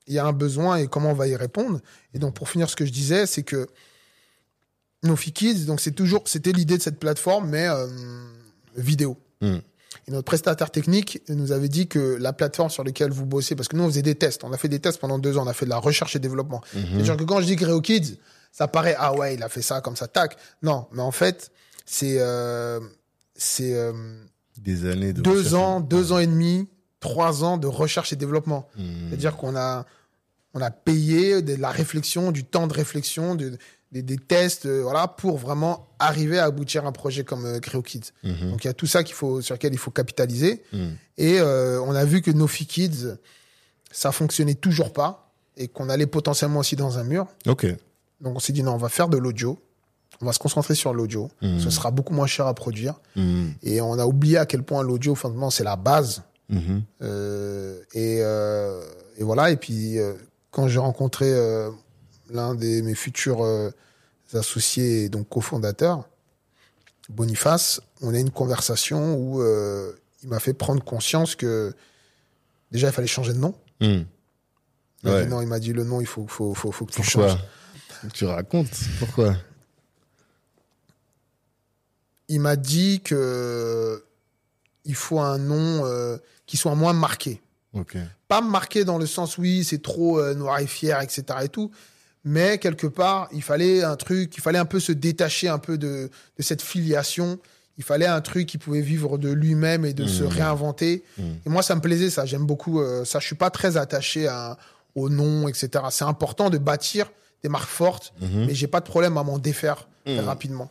il y a un besoin et comment on va y répondre. Et donc, pour finir, ce que je disais, c'est que Nofi Kids, donc c'est toujours, c'était l'idée de cette plateforme, mais euh, vidéo. Hmm. Et notre prestataire technique nous avait dit que la plateforme sur laquelle vous bossez, parce que nous on faisait des tests, on a fait des tests pendant deux ans, on a fait de la recherche et développement. Mhm. C'est-à-dire que quand je dis Gréo Kids, ça paraît ah ouais il a fait ça comme ça tac. Non, mais en fait c'est euh, c'est euh, Des années de deux ans, deux ans et demi, trois ans de recherche et développement. Hmm. C'est-à-dire qu'on a on a payé de la réflexion, du temps de réflexion, de, des, des tests, euh, voilà, pour vraiment arriver à aboutir à un projet comme euh, Creo Kids. Mhm. Donc il y a tout ça qu'il faut, sur lequel il faut capitaliser. Mhm. Et euh, on a vu que Nofi Kids, ça fonctionnait toujours pas et qu'on allait potentiellement aussi dans un mur. Ok. Donc on s'est dit non, on va faire de l'audio. On va se concentrer sur l'audio. Mhm. Ce sera beaucoup moins cher à produire. Et on a oublié à quel point l'audio, fondamentalement, c'est la base. Euh, et, et voilà. Et puis quand j'ai rencontré l'un de mes futurs euh, associés, et donc cofondateurs, Boniface, on a eu une conversation où euh, il m'a fait prendre conscience que déjà il fallait changer de nom. Mhm. Il m'a Ouais. dit non, il m'a dit le nom, il faut, faut, faut, faut que tu Pourquoi changes. Tu racontes Pourquoi? Il m'a dit que il faut un nom euh, qui soit moins marqué. Pas marqué dans le sens oui c'est trop euh, noir et fier etc et tout mais quelque part il fallait un truc il fallait un peu se détacher un peu de, de cette filiation. Il fallait un truc qui pouvait vivre de lui-même et de se Mhm. réinventer. Mhm. et moi ça me plaisait ça. J'aime beaucoup euh, ça. Je suis pas très attaché à, au nom etc c'est important de bâtir des marques fortes Mhm. mais j'ai pas de problème à m'en défaire Mhm. rapidement.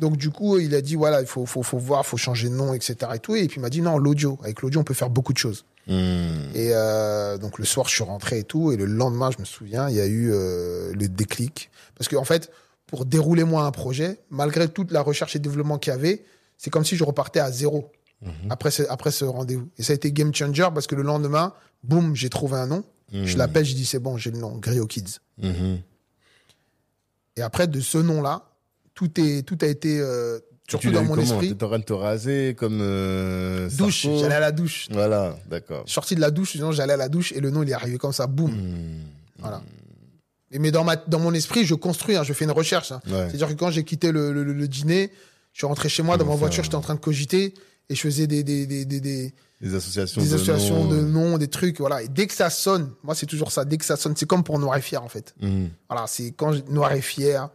Donc du coup il a dit voilà il faut faut faut voir faut changer de nom etc et tout. Et puis il m'a dit non l'audio. Avec l'audio on peut faire beaucoup de choses Mhm. et euh, donc le soir, je suis rentré et tout. Et le lendemain, je me souviens, il y a eu euh, le déclic. Parce que en fait, pour dérouler moi un projet, malgré toute la recherche et développement qu'il y avait, c'est comme si je repartais à zéro Mhm. après ce, après ce rendez-vous. Et ça a été game changer parce que le lendemain, boum, j'ai trouvé un nom. Je Mhm. l'appelle, je dis c'est bon, j'ai le nom, Grio Kids. Mhm. Et après, de ce nom-là, tout est tout a été euh, surtout Tu dans mon esprit. T'étais en train de te raser comme euh, Douche, j'allais à la douche. Voilà, d'accord. Sorti de la douche, sinon j'allais à la douche et le nom il est arrivé comme ça, boum. Mhm. Voilà. Et mais dans ma dans mon esprit, je construis, hein, je fais une recherche. hein. Ouais. C'est-à-dire que quand j'ai quitté le, le, le dîner, je suis rentré chez moi dans ma voiture, j'étais en train de cogiter et je faisais des des des des, des, associations des de associations noms. de noms, des trucs, voilà. Et dès que ça sonne, moi c'est toujours ça. Dès que ça sonne, c'est comme pour Noir et Fier en fait. Mhm. Voilà, c'est quand je- Noir et Fier,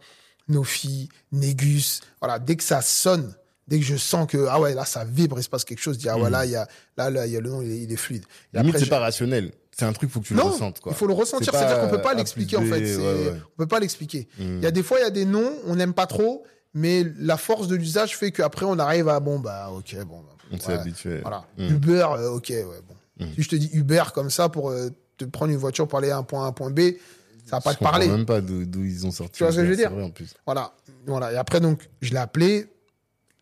Nofi, Négus, voilà. Dès que ça sonne, dès que je sens que ah ouais là ça vibre, il se passe quelque chose, je dis ah ouais là il y a là là il y a le nom, il est, il est fluide. Et Limite, c'est pas rationnel. C'est un truc, faut que tu le ressentes, quoi. il faut le ressentir. C'est C'est-à-dire qu'on peut pas l'expliquer en fait. Ouais, ouais. On peut pas l'expliquer. Mm. Il y a des fois, il y a des noms, on n'aime pas trop, mais la force de l'usage fait qu'après on arrive à bon bah ok bon. bah, On s'est habitué. Voilà. Mm. Uber, euh, ok ouais bon. Mm. Si je te dis Uber comme ça pour euh, te prendre une voiture pour aller à un point A un point B, ça va pas Je te parler. comprends même pas d'où ils ont sorti. Tu vois ce que je veux dire vrai, en plus. Voilà. Voilà. Et après, donc, je l'ai appelé.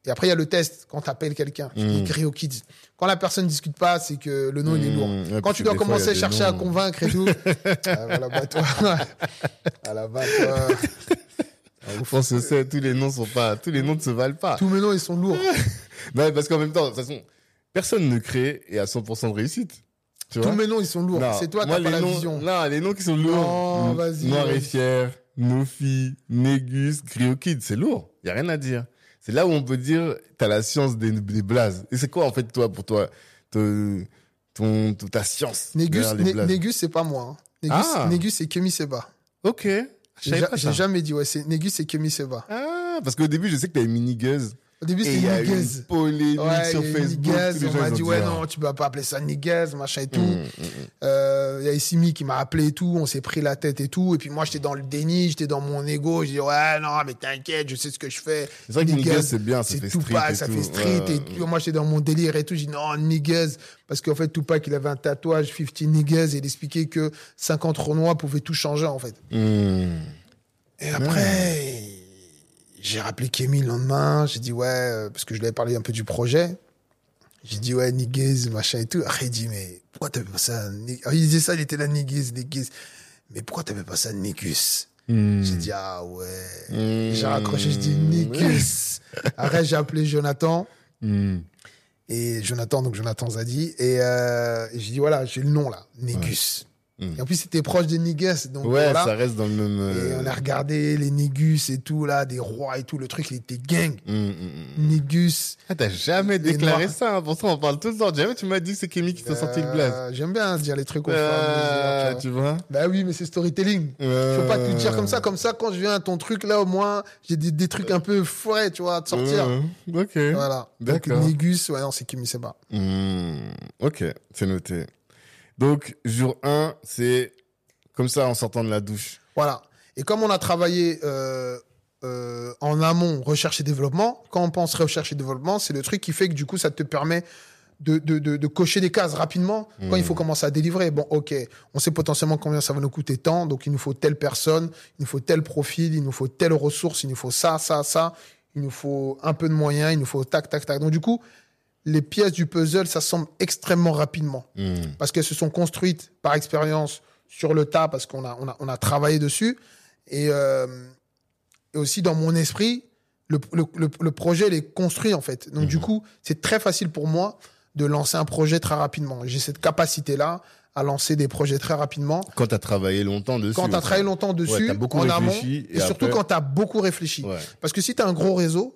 Et après, il y a le test. Quand tu appelles quelqu'un, tu dis Mm. Creo Kids. Quand la personne discute pas, c'est que le nom, il est Mm. lourd. Ouais, Quand tu dois fois, commencer à chercher à noms. convaincre et tout. ah, voilà, bah, toi. bah, toi. Au fond, ce sait, tous les noms sont pas, tous les noms ne se valent pas. Tous mes noms, ils sont lourds. Non, parce qu'en même temps, de toute façon, personne ne crée et à 100% de réussite. Tu vois? Tous mes noms, ils sont lourds. Non, C'est toi, moi, t'as pas les la noms- vision. Non, les noms qui sont lourds. Non, Mm. vas-y, Noir et fier, Nofi, Négus, Griokid, c'est lourd. Y a rien à dire. C'est là où on peut dire, t'as la science des, des blazes. Et c'est quoi, en fait, toi, pour toi, te- ton, ton- ta science? Négus, derrière les Né- blazes? Négus, c'est pas moi. hein. Négus, Ah. Négus, c'est Kemi Seba. Ok. Je J'ai savais ja- pas j'ai ça. jamais dit, ouais, c'est Négus, c'est Kemi Seba. Ah, parce qu'au début, je sais que t'avais mini Guzz. Au début, Niguez. une polémique Ouais, sur Facebook. On m'a dit, ouais, ah. non, tu peux pas appeler ça Niguez, machin et tout. Mm, mm, mm. Euh, il y a Issimi qui m'a appelé et tout, on s'est pris la tête et tout. Et puis moi, j'étais dans le déni, j'étais dans mon ego. Je dis, ouais, non, mais t'inquiète, je sais ce que je fais. C'est vrai que Niguez, Niguez, c'est bien, ça c'est fait street Tupac, et ça tout. fait street Ouais, et tout. Moi, j'étais dans mon délire et tout. J'ai dit, non, Niguez. Parce qu'en fait, Tupac, il avait un tatouage 50 Niguez et il expliquait que 50 Renois pouvaient tout changer, en fait. Mm. Et après, j'ai rappelé Kémy le lendemain. J'ai dit, ouais, euh, parce que je lui avais parlé un peu du projet. J'ai dit, ouais, Niguez, machin et tout. Après, il dit, mais pourquoi t'avais pas ça Ah, Il disait ça, il était là, Niguez, Niguez. Mais pourquoi t'avais pas ça Négus Mm. J'ai dit, ah ouais. Mm. J'ai raccroché, je dis, Négus. Après, j'ai appelé Jonathan. Mm. Et Jonathan, donc Jonathan Zadi. Et, euh, et j'ai dit, voilà, j'ai le nom là, Négus. Mm. Et en plus, c'était proche des Niguez. Donc, Ouais, voilà. ça reste dans le même. Et euh, on a regardé les Négus et tout, là, des rois et tout. Le truc, il était gang. mm, mm, mm. Négus. Ah, t'as jamais déclaré ça, hein. pourtant on parle tout le temps. Jamais tu m'as dit que c'est Kémy qui t'a sorti le blaze. Euh, J'aime bien dire les trucs au à Ah, mesure, tu vois. Bah oui, mais c'est storytelling. Faut pas te le dire comme ça. Comme ça, quand je viens à ton truc, là, au moins, j'ai des, des trucs un peu frais, tu vois, à te sortir. Ok. Voilà. D'accord. Négus, ouais, non, c'est Kimi Seba. Hmm, ok, c'est noté. Donc, jour 1, c'est comme ça en sortant de la douche. Voilà. Et comme on a travaillé euh, euh, en amont, recherche et développement, quand on pense recherche et développement, c'est le truc qui fait que du coup, ça te permet de, de, de, de cocher des cases rapidement quand il faut commencer à délivrer. Bon, ok, on sait potentiellement combien ça va nous coûter tant, donc il nous faut telle personne, il nous faut tel profil, il nous faut telle ressource, il nous faut ça, ça, ça, il nous faut un peu de moyens, il nous faut tac, tac, tac. Donc du coup, les pièces du puzzle s'assemblent extrêmement rapidement Hmm. parce qu'elles se sont construites par expérience sur le tas parce qu'on a, on a, on a travaillé dessus et, euh, et aussi dans mon esprit, le, le, le, le projet il est construit en fait. Donc du coup, c'est très facile pour moi de lancer un projet très rapidement. J'ai cette capacité-là à lancer des projets très rapidement. Quand t'as travaillé longtemps dessus. Quand tu as travaillé longtemps dessus, t'as beaucoup en amont, et, et surtout quand tu as beaucoup réfléchi. Ouais. Parce que si tu as un gros réseau,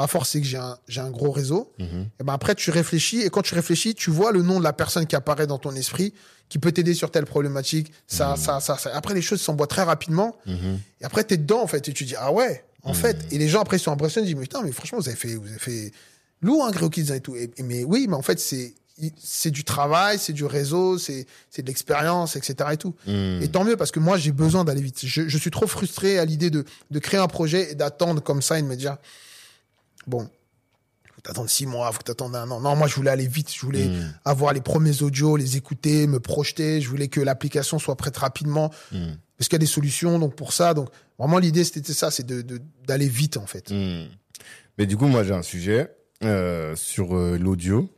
ma force c'est que j'ai un, j'ai un gros réseau, Mhm. et ben après tu réfléchis, et quand tu réfléchis, tu vois le nom de la personne qui apparaît dans ton esprit, qui peut t'aider sur telle problématique, ça, ça, ça, ça. Après les choses s'emboîtent très rapidement, Mhm. et après tu es dedans en fait, et tu dis, ah ouais, en fait, et les gens après ils sont impressionnés, ils disent, mais putain, mais franchement, vous avez fait, vous avez fait lourd, hein, Gréo Kids et tout. Et, mais oui, mais en fait, c'est, c'est du travail, c'est du réseau, c'est, c'est de l'expérience, etc. et tout. Et tant mieux parce que moi j'ai besoin d'aller vite. Je, je suis trop frustré à l'idée de, de créer un projet et d'attendre comme ça et de me dire bon, faut t'attendre six mois, faut t'attendre un an. Non, moi je voulais aller vite. Je voulais Mm. avoir les premiers audios, les écouter, me projeter. Je voulais que l'application soit prête rapidement Hmm. parce qu'il y a des solutions. Donc pour ça, donc vraiment l'idée c'était ça, c'est de de- d'aller vite en fait. Hmm. Mais du coup, moi, j'ai un sujet euh, sur euh, l'audio.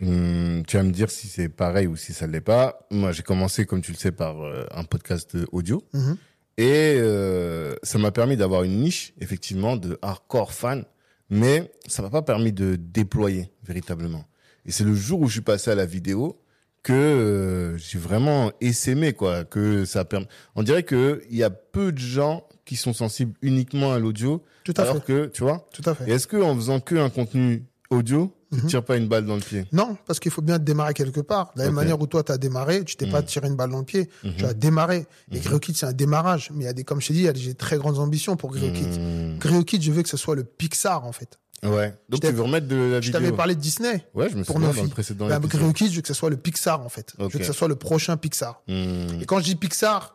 Hmm, tu vas me dire si c'est pareil ou si ça ne l'est pas. Moi, j'ai commencé, comme tu le sais, par euh, un podcast audio. Mhm. Et euh, ça m'a permis d'avoir une niche, effectivement, de hardcore fan. Mais ça m'a pas permis de déployer véritablement. Et c'est le jour où je suis passé à la vidéo que euh, j'ai vraiment essaimé, quoi. Que ça permet. On dirait que il y a peu de gens qui sont sensibles uniquement à l'audio. Tout à Alors fait. que, tu vois, Tout à fait. et est-ce que en faisant que un contenu audio, tu Mhm. te tires pas une balle dans le pied Non, parce qu'il faut bien démarrer quelque part. De la même manière où toi, tu as démarré, tu t'es pas Mhm. tiré une balle dans le pied. Mhm. Tu as démarré. Et Kids, c'est un démarrage. Mais il y a des, comme je t'ai dit, il y a des- très grandes ambitions pour. Gréo Kids, je veux que ce soit le Pixar, en fait. Ouais. Donc Je tu veux remettre de la Je vidéo t'avais parlé de Disney. Ouais, je me souviens dans le précédent Bah, Kids, je veux que ce soit le Pixar, en fait. Je veux que ce soit le prochain Pixar. Et quand je dis Pixar,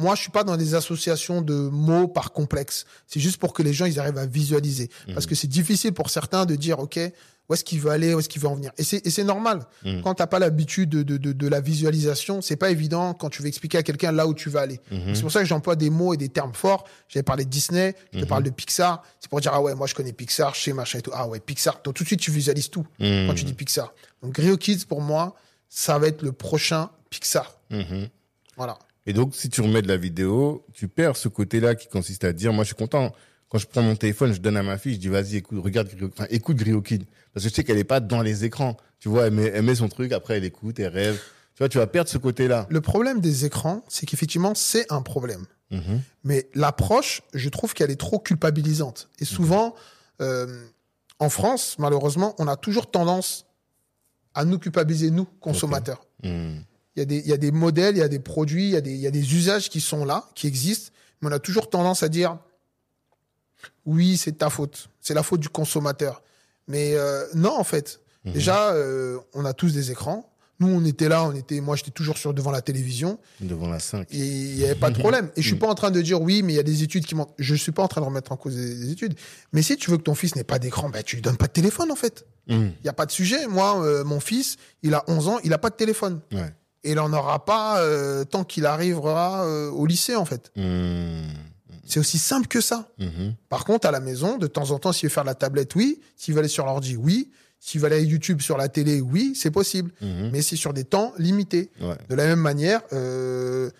moi, je suis pas dans des associations de mots par complexe. C'est juste pour que les gens, ils arrivent à visualiser. Parce que c'est difficile pour certains de dire, OK, où est-ce qu'il veut aller, où est-ce qu'il veut en venir. Et c'est, et c'est normal. Mhm. Quand t'as pas l'habitude de, de, de, de la visualisation, c'est pas évident quand tu veux expliquer à quelqu'un là où tu vas aller. Mhm. C'est pour ça que j'emploie des mots et des termes forts. J'avais parlé de Disney, je te Mhm. parle de Pixar. C'est pour dire, ah ouais, moi, je connais Pixar, je sais machin et tout. Ah ouais, Pixar. Donc, tout de suite, tu visualises tout Hmm. quand tu dis Pixar. Donc, Grio Kids, pour moi, ça va être le prochain Pixar. Mhm. Voilà. Et donc, si tu remets de la vidéo, tu perds ce côté-là qui consiste à dire, moi, je suis content. Quand je prends mon téléphone, je donne à ma fille, je dis, vas-y, écoute, regarde, enfin, écoute Grio Kid. Parce que je sais qu'elle est pas dans les écrans. Tu vois, elle met, elle met son truc, après, elle écoute, elle rêve. Tu vois, tu vas perdre ce côté-là. Le problème des écrans, c'est qu'effectivement, c'est un problème. Mhm. Mais l'approche, je trouve qu'elle est trop culpabilisante. Et souvent, euh, en France, malheureusement, on a toujours tendance à nous culpabiliser, nous, consommateurs. Hmm. Il y, a des, il y a des modèles, il y a des produits, il y, a des, il y a des usages qui sont là, qui existent, mais on a toujours tendance à dire oui, c'est ta faute, c'est la faute du consommateur. Mais euh, non, en fait, Mhm. déjà, euh, on a tous des écrans. Nous, on était là, on était, moi, j'étais toujours sur devant la télévision. Devant la 5. Et il n'y avait pas de problème. Et je suis pas en train de dire oui, mais il y a des études qui montrent. Je suis pas en train de remettre en cause des, des études. Mais si tu veux que ton fils n'ait pas d'écran, ben tu lui donnes pas de téléphone en fait. Hmm. Il y a pas de sujet. Moi, euh, mon fils, il a 11 ans, il a pas de téléphone. Ouais. Et il en aura pas euh, tant qu'il arrivera au lycée en fait. Hmm. C'est aussi simple que ça. Mhm. Par contre, à la maison, de temps en temps, s'il veut faire de la tablette, oui. S'il veut aller sur l'ordi, oui. S'il veut aller à YouTube sur la télé, oui, c'est possible. Mhm. Mais c'est sur des temps limités. Ouais. De la même manière, euh,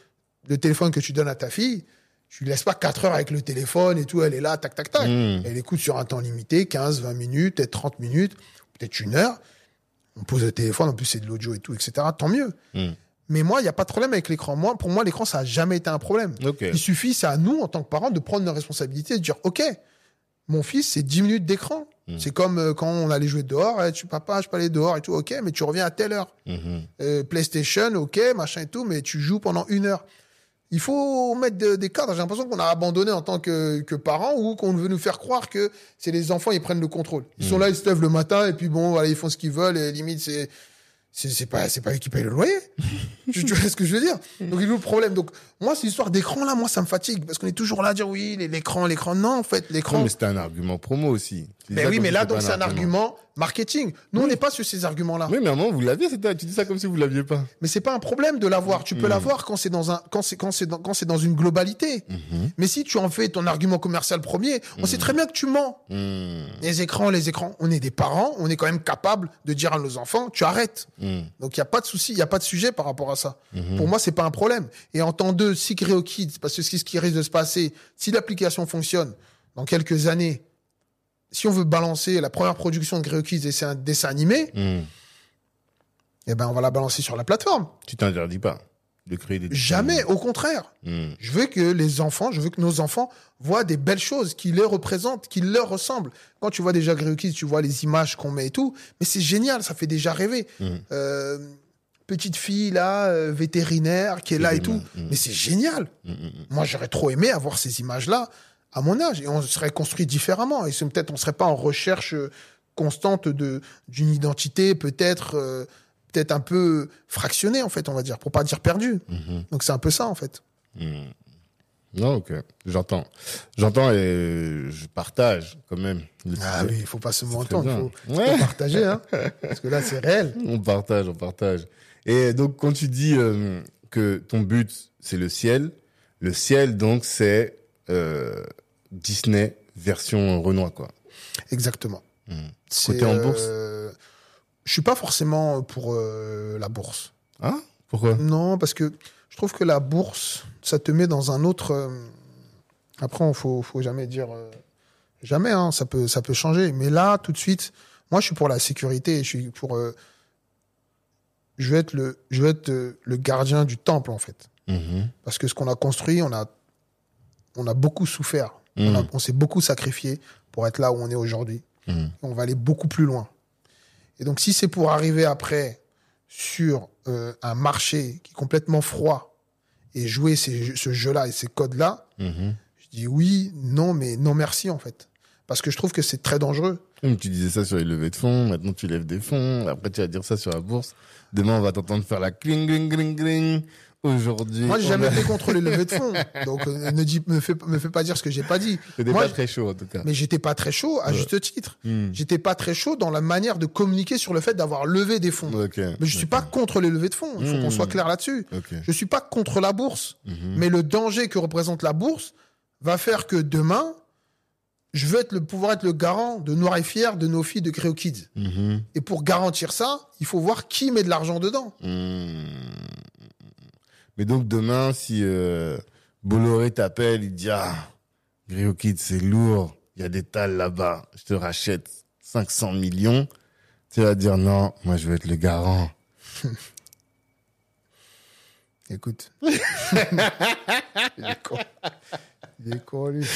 le téléphone que tu donnes à ta fille, tu lui laisses pas 4 heures avec le téléphone et tout, elle est là, tac, tac, tac. Mm. Elle écoute sur un temps limité, 15, 20 minutes, peut-être 30 minutes, peut-être une heure. On pose le téléphone, en plus c'est de l'audio et tout, etc. Tant mieux. Mais moi, il n'y a pas de problème avec l'écran. Moi, pour moi, l'écran, ça a jamais été un problème. Il suffit, c'est à nous, en tant que parents, de prendre nos responsabilités et de dire, OK, mon fils, c'est 10 minutes d'écran. Mm. C'est comme euh, quand on allait jouer dehors, Eh, tu papa, je peux aller dehors et tout, OK, mais tu reviens à telle heure. Mhm. Euh, PlayStation, ok, machin et tout, mais tu joues pendant une heure. Il faut mettre de- des cadres. J'ai l'impression qu'on a abandonné en tant que, que parents ou qu'on veut nous faire croire que c'est les enfants, ils prennent le contrôle. Ils sont là, ils se lèvent le matin et puis bon, voilà, ils font ce qu'ils veulent et limite, c'est, c'est pas c'est pas eux qui payent le loyer. tu, tu vois ce que je veux dire? Donc il est où le problème Donc moi cette histoire d'écran là, moi ça me fatigue parce qu'on est toujours là à dire oui l'écran l'écran non en fait l'écran. mais c'était un argument promo aussi. Mais ça oui mais là donc c'est un argument marketing. Nous on n'est pas sur ces arguments là. Oui, mais à un moment, vous l'aviez, c'était- tu dis ça comme si vous l'aviez pas. Mais c'est pas un problème de l'avoir. Tu peux Mm. l'avoir quand c'est dans un quand c'est quand c'est dans quand c'est dans une globalité. Mhm. Mais si tu en fais ton argument commercial premier, on sait très bien que tu mens. Hmm, Les écrans, les écrans. On est des parents, on est quand même capable de dire à nos enfants, tu arrêtes. hmm, Donc il y a pas de souci, il y a pas de sujet par rapport à ça. mhm. Pour moi, c'est pas un problème. Et en temps deux, si Créo Kids, parce que ce qui risque de se passer, si l'application fonctionne dans quelques années, si on veut balancer la première production de Kids et c'est un dessin animé, Hmm. eh ben on va la balancer sur la plateforme. Tu t'interdis pas de créer des. Jamais, au contraire. Hmm, Je veux que les enfants, je veux que nos enfants voient des belles choses qui les représentent, qui leur ressemblent. Quand tu vois déjà Kids, tu vois les images qu'on met et tout, mais c'est génial, ça fait déjà rêver. Mhm. Euh, petite fille là, euh, vétérinaire, qui est là et tout, mais c'est génial. hmm, hmm, Moi, j'aurais trop aimé avoir ces images-là à mon âge et on serait construit différemment. Et peut-être on serait pas en recherche constante de d'une identité, peut-être euh, peut-être un peu fractionnée en fait, on va dire, pour pas dire perdue. mhm, Donc c'est un peu ça en fait. hmm. Non, ok, j'entends. J'entends et je partage quand même. Ah oui, il faut pas se mentir, il faut, faut Ouais. partager, hein, parce que là c'est réel. On partage, on partage. Et donc, quand tu dis euh, que ton but, c'est le ciel, le ciel, donc, c'est Disney version Renoir, quoi. Exactement. C'est, Côté en bourse euh, Je suis pas forcément pour euh, la bourse. Ah Pourquoi? Non, parce que je trouve que la bourse, ça te met dans un autre. euh, Après, il faut, faut jamais dire euh, jamais. Hein, ça peut, ça peut changer. Mais là, tout de suite, moi, je suis pour la sécurité. Je suis pour. euh, je veux être le, je veux être euh, le gardien du temple en fait. Mhm. Parce que ce qu'on a construit, on a, on a beaucoup souffert. On, Mhm. on s'est beaucoup sacrifié pour être là où on est aujourd'hui. Mhm. On va aller beaucoup plus loin. Et donc, si c'est pour arriver après sur euh, un marché qui est complètement froid et jouer ces- ce jeu-là et ces codes-là, Mhm. je dis oui, non, mais non merci en fait. Parce que je trouve que c'est très dangereux. Tu disais ça sur les levées de fonds, maintenant tu lèves des fonds, après tu vas dire ça sur la bourse. Demain, on va t'entendre faire la cling, cling, cling, cling. Aujourd'hui, Moi, j'ai jamais a- été contre les levées de fonds. Donc, euh, ne dis, me fais, me fais pas dire ce que j'ai pas dit. Moi, pas très chaud, en tout cas. Mais j'étais pas très chaud, à Ouais. juste titre. Hmm. J'étais pas très chaud dans la manière de communiquer sur le fait d'avoir levé des fonds. Mais je suis pas contre les levées de fonds. Il faut Hmm. qu'on soit clair là-dessus. Ok. Je suis pas contre la bourse. Mhm. Mais le danger que représente la bourse va faire que demain, je veux être le, pouvoir être le garant de Noir et Fier de nos filles de Créo Kids. Mhm. Et pour garantir ça, il faut voir qui met de l'argent dedans. Hmm. Mais donc demain, si euh, Bolloré t'appelle, il dit ah, Grio Kid, c'est lourd, il y a des talles là-bas, je te rachète 500 millions, tu vas dire non, moi je veux être le garant. Écoute. il est con. Il est con, lui.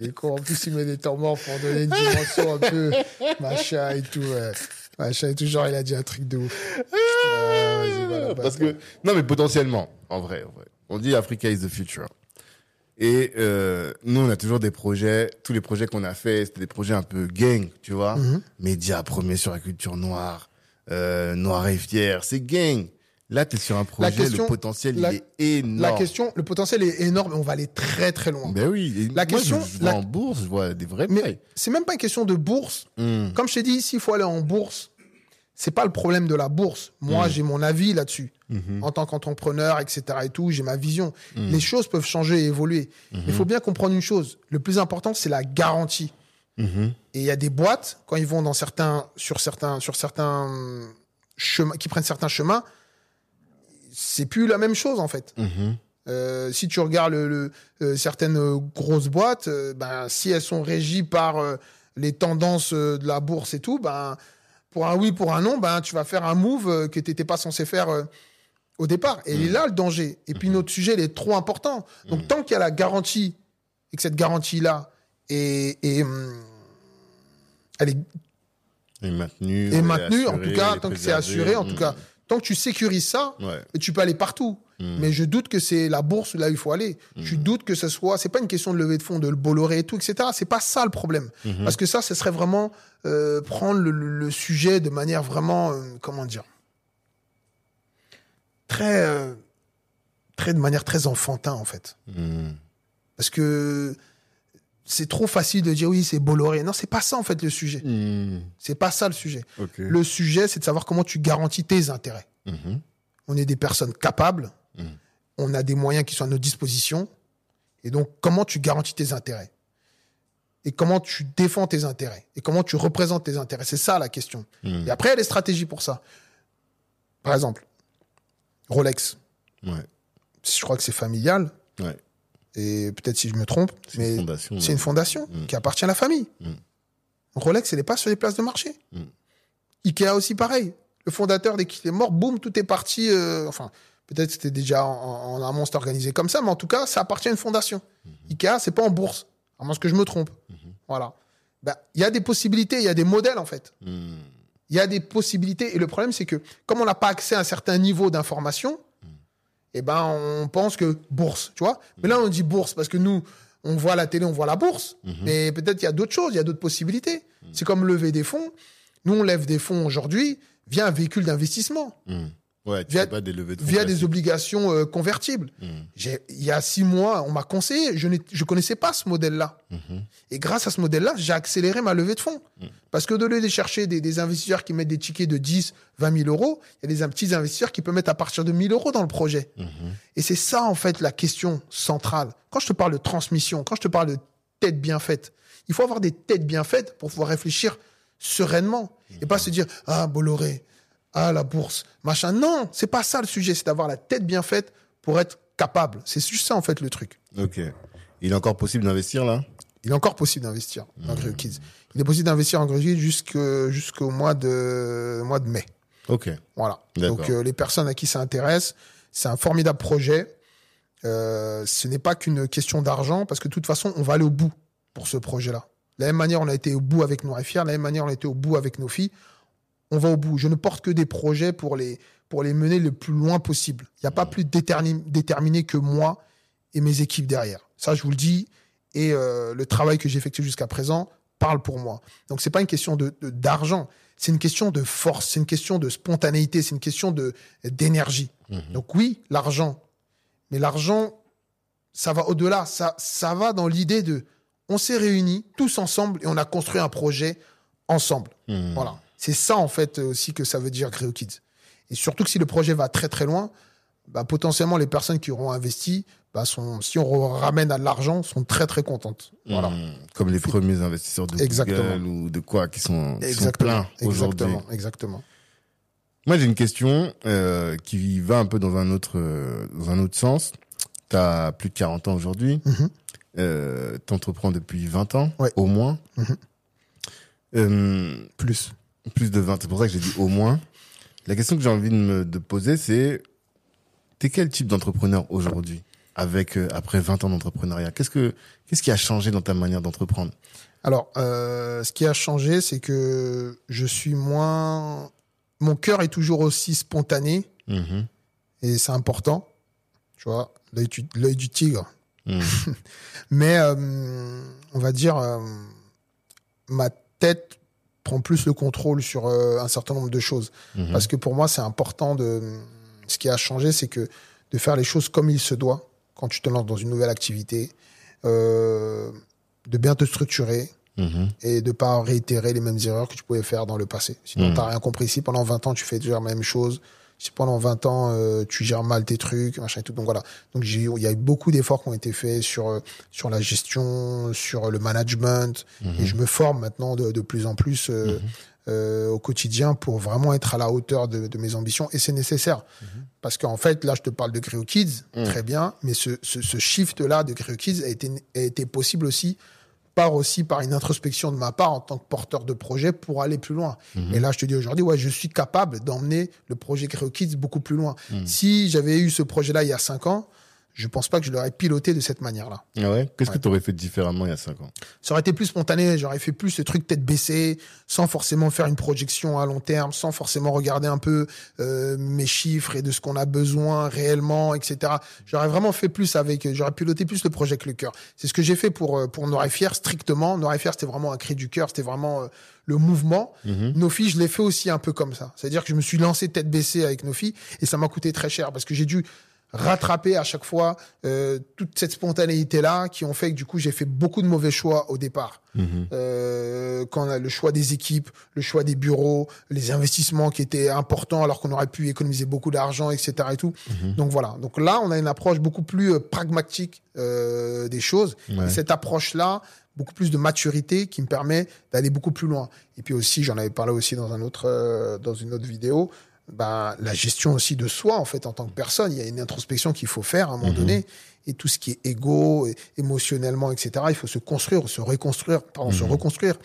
il est con. En plus, il met des temps morts pour donner une dimension un peu machin et tout. ouais. Machin et tout. Genre, il a dit un truc de ouf. Ah, voilà, Parce basta. que non, mais potentiellement, en vrai, en vrai, on dit Africa is the future. Et euh, nous, on a toujours des projets. Tous les projets qu'on a fait, c'était des projets un peu gang, tu vois. Mhm. Médias premiers sur la culture noire, euh, noir et fier, c'est gang. Là, t'es sur un projet, question- le potentiel, la- il est énorme. La question, le potentiel est énorme. On va aller très, très loin. Ben oui. La moi, question- je, je vois la- en bourse, je vois des vrais Mais c'est même pas une question de bourse. Hmm. Comme je t'ai dit, s'il faut aller en bourse, c'est pas le problème de la bourse. Moi, Mhm. j'ai mon avis là-dessus. Mhm. En tant qu'entrepreneur, etc. et tout, j'ai ma vision. Mhm. Les choses peuvent changer et évoluer. Il faut bien comprendre une chose. Le plus important, c'est la garantie. Mhm. Et il y a des boîtes, quand ils vont dans certains, sur certains, sur certains chemins, qui prennent certains chemins, c'est plus la même chose, en fait. Mhm. Euh, si tu regardes le, le- euh, certaines grosses boîtes, euh, ben si elles sont régies par les tendances de la bourse et tout, ben pour un oui, pour un non, ben tu vas faire un move que t'étais pas censé faire au départ. Et il est là le danger. Et puis notre sujet, il est trop important. Donc tant qu'il y a la garantie et que cette garantie là est, est, hum, elle est Et maintenu. est maintenue, en tout cas, tant que c'est assuré, en tout cas, tant que tu sécurises ça, Ouais. tu peux aller partout. Mais je doute que c'est la bourse là où il faut aller. Je doute que ce soit. C'est pas une question de lever de fonds, de le Bolloré et tout, etc. C'est pas ça le problème. Parce que ça, ce serait vraiment euh, prendre le, sujet de manière vraiment, euh, comment dire, très, euh, très de manière très enfantin en fait. Hmm. Parce que c'est trop facile de dire oui, c'est Bolloré. Non, c'est pas ça en fait le sujet. Hmm. C'est pas ça le sujet. Le sujet, c'est de savoir comment tu garantis tes intérêts. Mhm. On est des personnes capables, Mhm. on a des moyens qui sont à notre disposition, et donc comment tu garantis tes intérêts? Et comment tu défends tes intérêts? Et comment tu représentes tes intérêts? C'est ça la question. Mhm. Et après, il y a des stratégies pour ça. Par exemple, Rolex, Ouais. je crois que c'est familial, Ouais. Et peut-être si je me trompe, C'est mais une fondation. c'est une fondation qui appartient à la famille. Mm. Rolex, elle n'est pas sur les places de marché. Mm. Ikea aussi, pareil. Le fondateur, dès qu'il est mort, boum, tout est parti. euh, enfin, peut-être c'était déjà en, en amont, c'était organisé comme ça, mais en tout cas, ça appartient à une fondation. Mm-hmm. Ikea, c'est pas en bourse. À moins que je me trompe. Voilà. Ben, Il y a des possibilités, il y a des modèles, en fait. Il y a des possibilités. Et le problème, c'est que comme on n'a pas accès à un certain niveau d'information, eh ben, on pense que bourse, tu vois. Mais là, on dit bourse parce que nous, on voit la télé, on voit la bourse. Mais peut-être il y a d'autres choses, il y a d'autres possibilités. C'est comme lever des fonds. Nous, on lève des fonds aujourd'hui via un véhicule d'investissement, Hmm. Ouais, tu Via- pas des levées de fonds via des classiques. obligations euh, convertibles. J'ai- Il y a six mois, on m'a conseillé, je ne connaissais pas ce modèle-là. Et grâce à ce modèle-là, j'ai accéléré ma levée de fonds. Parce que de lieu de chercher des, des investisseurs qui mettent des tickets de 10, 20 000 euros, il y a des petits investisseurs qui peuvent mettre à partir de 1000 euros dans le projet. Et c'est ça, en fait, la question centrale. Quand je te parle de transmission, quand je te parle de tête bien faite, il faut avoir des têtes bien faites pour pouvoir réfléchir sereinement. Et pas se dire, ah, Bolloré, ah, la bourse, machin. Non, c'est pas ça le sujet. C'est d'avoir la tête bien faite pour être capable. C'est juste ça, en fait, le truc. Ok. Il est encore possible d'investir là? Il est encore possible d'investir dans Creo Kids. Il est possible d'investir en Creo Kids jusqu'au mois de, mois de mai. Ok. Voilà. Donc euh, les personnes à qui ça intéresse, c'est un formidable projet. Euh, ce n'est pas qu'une question d'argent parce que de toute façon, on va aller au bout pour ce projet-là. De la même manière, on a été au bout avec Noir et Fier, de la même manière, on a été au bout avec nos filles. On va au bout. Je ne porte que des projets pour les, pour les mener le plus loin possible. Il n'y a pas plus déterni- déterminé que moi et mes équipes derrière. Ça, je vous le dis. Et euh, le travail que j'ai effectué jusqu'à présent parle pour moi. Donc, c'est pas une question de d'argent. C'est une question de force. C'est une question de spontanéité. C'est une question de d'énergie. Donc oui, l'argent. Mais l'argent, ça va au-delà. Ça, ça va dans l'idée de, on s'est réunis tous ensemble et on a construit un projet ensemble. Hmm. Voilà. C'est ça, en fait, aussi que ça veut dire Creo Kids. Et surtout que si le projet va très très loin, bah, potentiellement les personnes qui auront investi, bah, sont, si on ramène à de l'argent, sont très très contentes. Voilà. Hmm. Comme les premiers investisseurs de Exactement. Google ou de quoi qui sont, qui sont Exactement. pleins aujourd'hui. Exactement. Exactement. Moi, j'ai une question euh, qui va un peu dans un autre euh, dans un autre sens. Tu as plus de 40 ans aujourd'hui. Mhm. Euh, tu entreprends depuis 20 ans, Ouais. au moins. Mhm. Euh, Plus. Plus de 20, c'est pour ça que j'ai dit au moins. La question que j'ai envie de me de poser, c'est t'es quel type d'entrepreneur aujourd'hui avec euh, après 20 ans d'entrepreneuriat? Qu'est-ce que qu'est-ce qui a changé dans ta manière d'entreprendre? Alors, euh, ce qui a changé, c'est que je suis moins. Mon cœur est toujours aussi spontané Mhm. et c'est important. Tu vois, l'œil du, l'œil du tigre. Mhm. Mais euh, on va dire, ma tête prend plus le contrôle sur euh, un certain nombre de choses. Mhm. Parce que pour moi, c'est important de. Ce qui a changé, c'est que de faire les choses comme il se doit quand tu te lances dans une nouvelle activité, euh, de bien te structurer Mhm. et de pas réitérer les mêmes erreurs que tu pouvais faire dans le passé. Sinon, Mhm. t'as rien compris. Si pendant 20 ans, tu fais toujours la même chose, si pendant 20 ans, euh, tu gères mal tes trucs, machin et tout. Donc voilà. Donc il y a eu beaucoup d'efforts qui ont été faits sur, euh, sur la gestion, sur le management. Et je me forme maintenant de, de plus en plus euh, euh, au quotidien pour vraiment être à la hauteur de, de mes ambitions. Et c'est nécessaire. Parce qu'en fait, là, je te parle de Creo Kids, très bien. Mais ce, ce, ce shift-là de Creo Kids a été, a été possible aussi par aussi par une introspection de ma part en tant que porteur de projet pour aller plus loin. Et là, je te dis aujourd'hui, ouais, je suis capable d'emmener le projet Creo Kids beaucoup plus loin. Si j'avais eu ce projet-là il y a cinq ans, je pense pas que je l'aurais piloté de cette manière-là. Ah ouais? Qu'est-ce que tu aurais fait différemment il y a 5 ans? Ça aurait été plus spontané, j'aurais fait plus ce truc tête baissée, sans forcément faire une projection à long terme, sans forcément regarder un peu euh, mes chiffres et de ce qu'on a besoin réellement, etc. J'aurais vraiment fait plus avec, j'aurais piloté plus le projet que le cœur. C'est ce que j'ai fait pour euh, pour Noir Fier strictement. Noir Fier, c'était vraiment un cri du cœur, c'était vraiment euh, le mouvement. Mhm. Nofi, je l'ai fait aussi un peu comme ça. C'est-à-dire que je me suis lancé tête baissée avec Nofi et ça m'a coûté très cher parce que j'ai dû rattraper à chaque fois euh, toute cette spontanéité là qui ont fait que du coup j'ai fait beaucoup de mauvais choix au départ Mhm. euh, quand on a le choix des équipes le choix des bureaux les investissements qui étaient importants alors qu'on aurait pu économiser beaucoup d'argent etc et tout Mhm. donc voilà donc là on a une approche beaucoup plus euh, pragmatique euh, des choses Ouais. et cette approche là beaucoup plus de maturité qui me permet d'aller beaucoup plus loin et puis aussi j'en avais parlé aussi dans un autre euh, dans une autre vidéo ben, la gestion aussi de soi en fait en tant que personne il y a une introspection qu'il faut faire à un moment Mhm. donné et tout ce qui est égo et- émotionnellement etc il faut se construire se reconstruire pardon se Mhm. reconstruire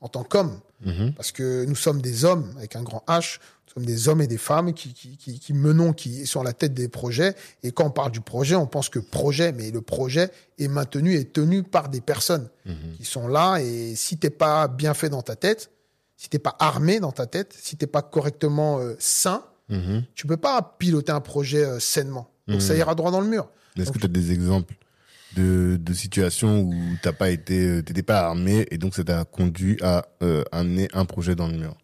en tant qu'homme Mhm. parce que nous sommes des hommes avec un grand H, nous sommes des hommes et des femmes qui, qui, qui, qui menons, qui sont à la tête des projets. Et quand on parle du projet, on pense que projet, mais le projet est maintenu et tenu par des personnes qui sont là. Et si t'es pas bien fait dans ta tête, si t'es pas armé dans ta tête, si t'es pas correctement euh, sain, Mhm. tu peux pas piloter un projet euh, sainement. Donc Mhm. ça ira droit dans le mur. Est-ce que tu as des exemples de, de situations où t'as pas été, euh, t'étais pas armé et donc ça t'a conduit à euh, amener un projet dans le mur?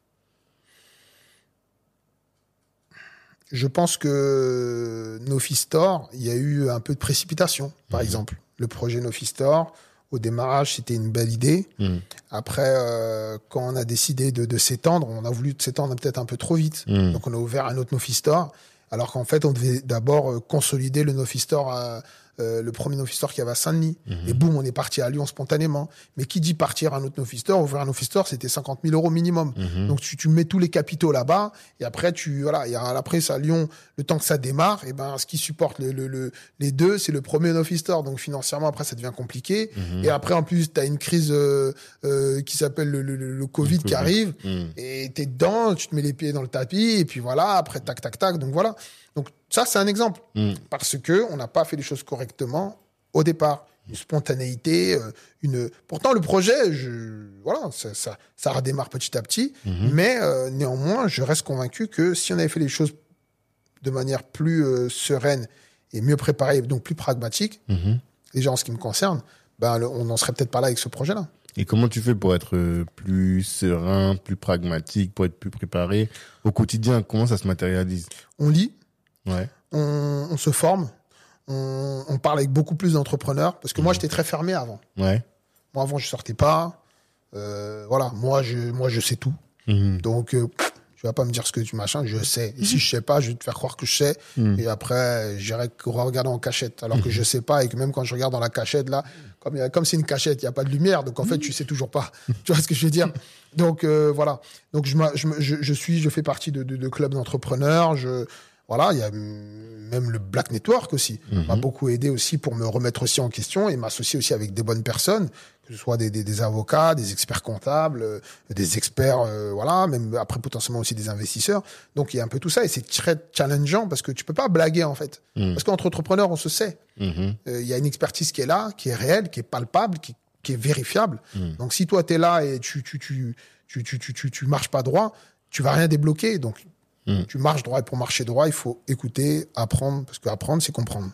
Je pense que Nofi Store, il y a eu un peu de précipitation, par Mhm. exemple. Le projet Nofi Store, au démarrage, c'était une belle idée. Mhm. Après, euh, quand on a décidé de, de s'étendre, on a voulu s'étendre peut-être un peu trop vite. Mhm. Donc, on a ouvert un autre Nofi Store. Alors qu'en fait, on devait d'abord euh, consolider le Nofi Store, à, euh, le premier Nofi Store qui avait à Saint-Denis. Mhm. Et boum, on est parti à Lyon spontanément. Mais qui dit partir à un autre Store, ouvrir un Store, c'était 50 000 euros minimum. Mhm. Donc tu, tu mets tous les capitaux là-bas et après tu voilà, il y a après ça à Lyon, le temps que ça démarre, et ben ce qui supporte le, le, le- les deux, c'est le premier office store. Donc financièrement après ça devient compliqué Mhm. et après en plus tu as une crise euh, euh, qui s'appelle le, le, le- le Covid qui arrive et t'es dedans, tu te mets les pieds dans le tapis et puis voilà, après tac tac tac. Donc voilà. Donc ça c'est un exemple Mhm. parce que on n'a pas fait les choses correctement au départ. Une spontanéité, euh, une. Pourtant le projet, je voilà, ça ça, ça redémarre petit à petit, Mhm. mais euh, néanmoins, je reste convaincu que si on avait fait les choses de manière plus euh, sereine et mieux préparée, donc plus pragmatique, Mhm. déjà en ce qui me concerne, ben le- on n'en serait peut-être pas là avec ce projet-là. Et comment tu fais pour être plus serein, plus pragmatique, pour être plus préparé au quotidien? Comment ça se matérialise? On lit, Ouais. on, on se forme, on, on parle avec beaucoup plus d'entrepreneurs, parce que moi j'étais très fermé avant. Ouais. Moi avant je sortais pas, euh, voilà, moi je moi je sais tout. Mhm. Donc, euh, tu vas pas me dire ce que tu machin, je sais. Et si je sais pas, je vais te faire croire que je sais. Mhm. Et après, j'irai regarder en cachette. Alors que je sais pas et que même quand je regarde dans la cachette, là, comme, comme c'est une cachette, il y a pas de lumière. Donc, en fait, tu sais toujours pas. tu vois ce que je veux dire? Donc, euh, voilà. Donc, je, je, je, je suis, je fais partie de, de, de clubs d'entrepreneurs. Je, voilà, il y a même le Black Network aussi. m'a Mhm. beaucoup aidé aussi pour me remettre aussi en question et m'associer aussi avec des bonnes personnes, que ce soit des, des, des avocats, des experts comptables, euh, des experts, euh, voilà, même après potentiellement aussi des investisseurs. Donc il y a un peu tout ça et c'est très challengeant parce que tu peux pas blaguer en fait. Mhm. Parce qu'entre entrepreneurs, on se sait. Mhm. Euh, Il y a une expertise qui est là, qui est réelle, qui est palpable, qui, qui est vérifiable. Donc si toi tu es là et tu tu tu tu tu tu tu, tu marches pas droit, tu vas rien débloquer. Donc Mhm. tu marches droit et pour marcher droit, il faut écouter, apprendre parce que apprendre c'est comprendre.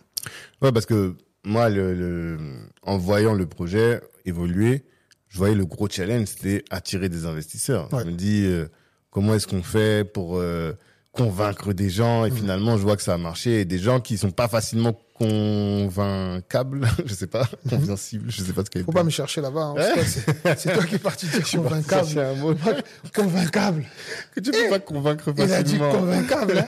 Ouais, parce que moi, le, le- en voyant le projet évoluer, je voyais le gros challenge, c'était attirer des investisseurs. Ouais. Je me dis, euh, comment est-ce qu'on fait pour euh, convaincre des gens? Et Mhm. finalement, je vois que ça a marché. Et des gens qui sont pas facilement convaincables, je sais pas, convincibles, je sais pas ce qu'il y a. Faut pas me chercher là-bas. hein. C'est toi- qui es parti dire convaincable. Un mot Convaincable. que tu peux pas convaincre Il a dit facilement. convaincable. hein.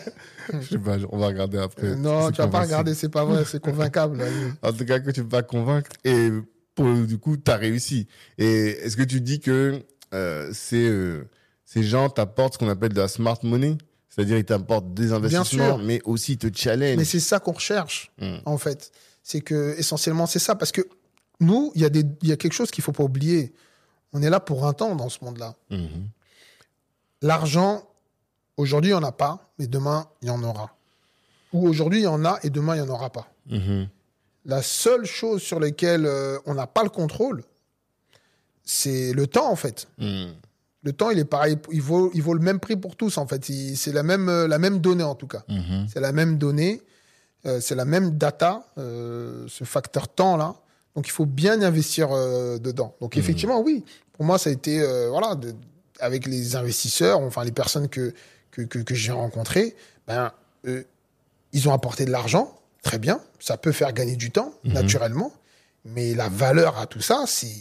Je sais pas, on va regarder après. Euh, non, tu vas pas convincible. regarder, c'est pas vrai, c'est convaincable. là. En tout cas, que tu peux pas convaincre. Et pour, du coup, tu as réussi. Et est-ce que tu dis que euh, ces, euh, ces gens t'apportent ce qu'on appelle de la smart money? C'est-à-dire, ils t'apportent des investissements, mais aussi te challenge. Mais c'est ça qu'on recherche, Mm. en fait. C'est que, essentiellement, c'est ça. Parce que nous, il y, a des- il y a quelque chose qu'il faut pas oublier. On est là pour un temps dans ce monde-là. Mhm. L'argent, aujourd'hui, il n'y en a pas, mais demain, il y en aura. où aujourd'hui il y en a et demain il n'y en aura pas. Mhm. La seule chose sur laquelle euh, on n'a pas le contrôle, c'est le temps en fait. Le temps, il est pareil, il vaut, il vaut le même prix pour tous en fait. C'est la même, euh, la même donnée en tout cas. Mhm. C'est la même donnée, euh, c'est la même data, euh, ce facteur temps là. Donc il faut bien investir euh, dedans. Donc effectivement, oui, pour moi ça a été voilà, de- avec les investisseurs, enfin les personnes que que, que, que j'ai rencontrées, ben ils ont apporté de l'argent, très bien, ça peut faire gagner du temps naturellement, mais la valeur à tout ça, c'est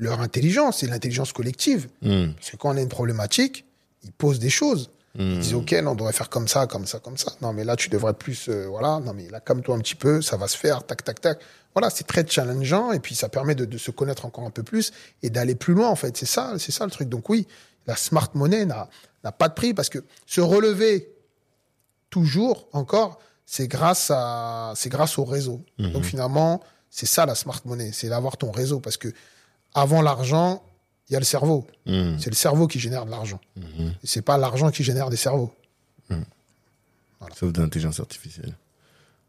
leur intelligence, c'est l'intelligence collective. Mhm. Parce que quand on a une problématique, ils posent des choses. Ils disent, OK, là, on devrait faire comme ça, comme ça, comme ça. Non, mais là, tu devrais plus, euh, voilà. Non, mais là, calme-toi un petit peu, ça va se faire, tac, tac, tac. Voilà, c'est très challengeant et puis ça permet de, de se connaître encore un peu plus et d'aller plus loin, en fait. C'est ça, c'est ça le truc. Donc oui, la smart money n'a, pas de prix parce que se relever toujours, encore, c'est grâce à, c'est grâce au réseau. Donc finalement, c'est ça la smart money, c'est d'avoir ton réseau parce que avant l'argent, il y a le cerveau. Mhm. C'est le cerveau qui génère de l'argent. Et c'est pas l'argent qui génère des cerveaux. Sauf de l'intelligence artificielle.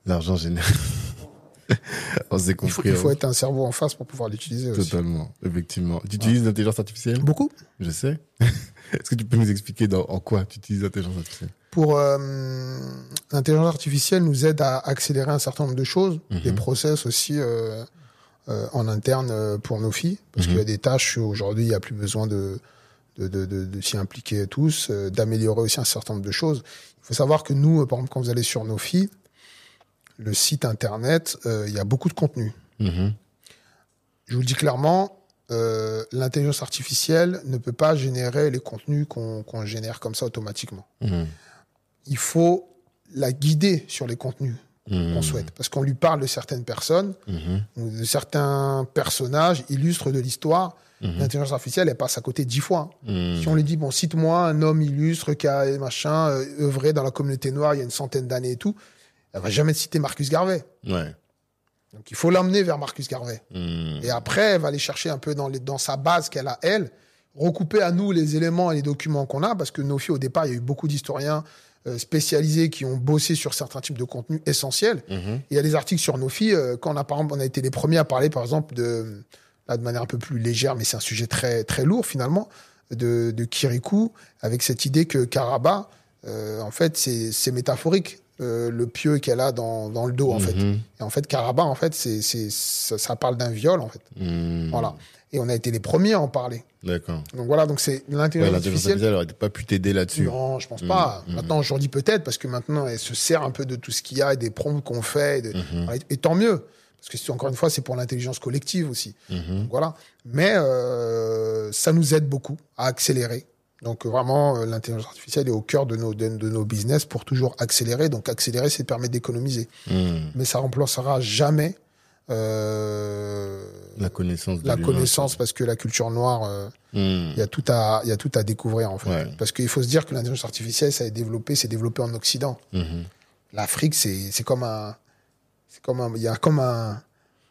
L'argent génère. On s'est Il faut, compris. il faut hein. être un cerveau en face pour pouvoir l'utiliser aussi. Totalement, effectivement. Tu utilises l'intelligence artificielle? Beaucoup. Je sais. Est-ce que tu peux nous expliquer dans, en quoi tu utilises l'intelligence artificielle? Pour euh, l'intelligence artificielle nous aide à accélérer un certain nombre de choses, des process aussi euh, euh, en interne euh, pour nos filles, parce qu'il y a des tâches où aujourd'hui il n'y a plus besoin de de, de, de, de s'y impliquer tous, euh, d'améliorer aussi un certain nombre de choses. Il faut savoir que nous, par exemple, quand vous allez sur nos filles, le site internet, il y a beaucoup de contenu. Mhm. Je vous le dis clairement, euh, l'intelligence artificielle ne peut pas générer les contenus qu'on qu'on génère comme ça automatiquement. Mhm. Il faut la guider sur les contenus Mhm. qu'on souhaite, parce qu'on lui parle de certaines personnes, ou de certains personnages illustres de l'histoire. L'intelligence artificielle, elle passe à côté dix fois. Mhm. Si on lui dit, bon, cite-moi un homme illustre qui a machin, euh, œuvré dans la communauté noire il y a une centaine d'années et tout, elle va jamais te citer Marcus Garvey. Ouais. Donc il faut l'emmener vers Marcus Garvey. Et après, elle va aller chercher un peu dans, les, dans sa base qu'elle a, elle, recouper à nous les éléments et les documents qu'on a, parce que nos filles, au départ, il y a eu beaucoup d'historiens spécialisés qui ont bossé sur certains types de contenus essentiels. Mhm. Et Il y a des articles sur nos filles, euh, quand on a, par exemple, on a été les premiers à parler, par exemple, de, là, de manière un peu plus légère, mais c'est un sujet très, très lourd, finalement, de, de Kirikou, avec cette idée que Karaba, euh, en fait, c'est c'est métaphorique, euh, le pieu qu'elle a dans, dans le dos, en fait. Mhm. Et en fait, Karaba, en fait, c'est, c'est, ça, ça parle d'un viol, en fait. Mhm. Voilà. Et on a été les premiers à en parler. D'accord. Donc voilà, donc c'est Ouais, l'intelligence l'intelligence artificielle. artificielle aurait pas pu t'aider là-dessus. Non, je pense pas. Mhm. Maintenant, aujourd'hui peut-être, parce que maintenant, elle se sert un peu de tout ce qu'il y a et des prompts qu'on fait. De- Mhm. et- tant mieux. Parce que encore une fois, c'est pour l'intelligence collective aussi. Donc voilà. Mais euh, ça nous aide beaucoup à accélérer. Donc vraiment, euh, l'intelligence artificielle est au cœur de nos, de, de nos business pour toujours accélérer. Donc accélérer, c'est permettre d'économiser. Mhm. Mais ça remplacera jamais euh, La connaissance de la connaissance parce que la culture noire, euh, Mhm. il y a tout à, il y a tout à découvrir en fait. Ouais. Parce qu'il faut se dire que l'intelligence artificielle, ça a développé, c'est développé en Occident. Mhm. L'Afrique, c'est, c'est comme un, c'est comme un, il y a comme un,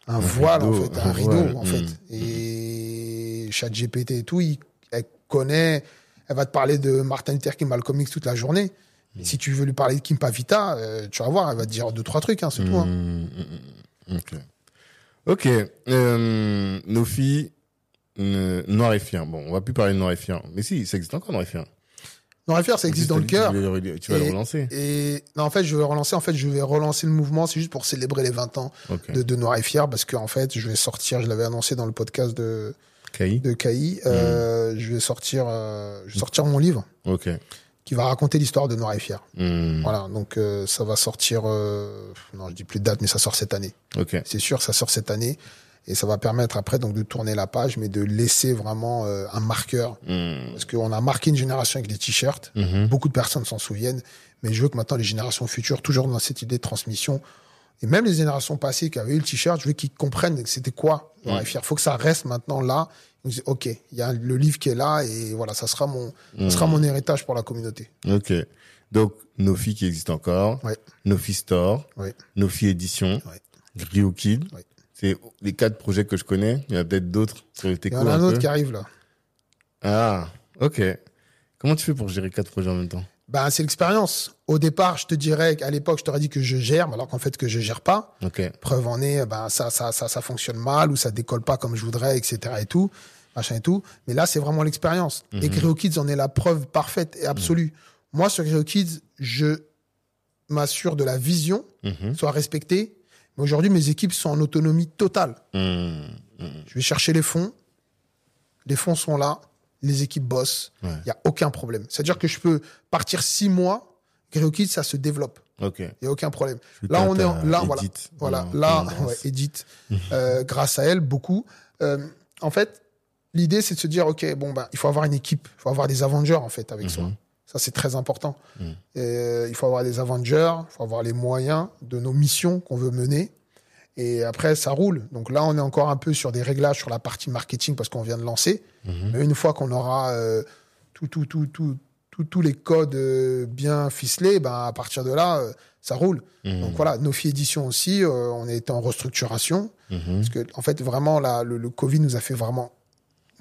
un voile en fait, un un rideau voile, en fait. mm. Et ChatGPT et tout, il, elle connaît, elle va te parler de Martin Luther King, Malcolm X toute la journée. Mm. Et si tu veux lui parler de Kim Pavita, euh, tu vas voir, elle va te dire deux trois trucs, hein, c'est tout. hein. Ok. Euh, nos filles, euh, Noir et Fier. Bon, on va plus parler de Noir et Fier. Mais si, ça existe encore Noir et Fier. Non, à faire, ça existe dans le cœur. Tu vas le Et- relancer. Et non, en fait, je vais relancer. En fait, je vais relancer le mouvement. C'est juste pour célébrer les 20 ans de, de Noir et Fier, parce qu'en fait, je vais sortir. Je l'avais annoncé dans le podcast de Kai. de KI. Euh, Je vais sortir. euh, je vais sortir mon livre Ok. Qui va raconter l'histoire de Noir et Fier. Mhm. Voilà. Donc euh, ça va sortir. euh, non, je dis plus de date, mais ça sort cette année. Ok. C'est sûr, ça sort cette année. Et ça va permettre après donc de tourner la page, mais de laisser vraiment euh, un marqueur. Mhm. Parce qu'on a marqué une génération avec les t-shirts. Mhm. Beaucoup de personnes s'en souviennent, mais je veux que maintenant les générations futures, toujours dans cette idée de transmission, et même les générations passées qui avaient eu le t-shirt, je veux qu'ils comprennent que c'était quoi et Fier. faut que ça reste maintenant là. Ils disent, ok, il y a le livre qui est là et voilà, ça sera mon, ça sera mon héritage pour la communauté. Ok. Donc, filles qui existent encore. Ouais. Filles Store. Ouais. Filles Édition. Ouais. Rio Kid. Ouais. C'est les quatre projets que je connais. Il y en a peut-être d'autres Il y en a un autre qui arrive là. Ah, ok. Comment tu fais pour gérer quatre projets en même temps? Ben, c'est l'expérience. Au départ, je te dirais qu'à l'époque, je t'aurais dit que je gère, mais alors qu'en fait, que je gère pas. Ok. Preuve en est, ben, ça, ça, ça, ça fonctionne mal ou ça décolle pas comme je voudrais, etc. et tout, machin et tout. Mais là, c'est vraiment l'expérience. Et Greo Kids en est la preuve parfaite et absolue. Moi, sur Greo Kids, je m'assure de la vision Mhm. soit respectée. Mais aujourd'hui, mes équipes sont en autonomie totale. Mhm. Je vais chercher les fonds. Les fonds sont là. Les équipes bossent. Il Ouais. n'y a aucun problème. C'est-à-dire que je peux partir six mois. Kids, ça se développe. Il n'y a aucun problème. Là, on est en- là, voilà. Edith. Voilà, On- là, ouais, Edith, euh, grâce à elle, beaucoup. Euh, en fait, l'idée, c'est de se dire, OK, bon, ben, il faut avoir une équipe, il faut avoir des Avengers, en fait, avec soi. Ça, c'est très important. Mhm. Euh, il faut avoir des Avengers, il faut avoir les moyens de nos missions qu'on veut mener. Et après, ça roule. Donc là, on est encore un peu sur des réglages sur la partie marketing parce qu'on vient de lancer. Mhm. Mais une fois qu'on aura euh, tout, tout, tout, tout, tout- tous les codes euh, bien ficelés, ben, à partir de là, euh, ça roule. Mhm. Donc voilà, Nofi Édition aussi, euh, on est en restructuration. Mhm. Parce que, en fait, vraiment, là, le, le Covid nous a fait vraiment.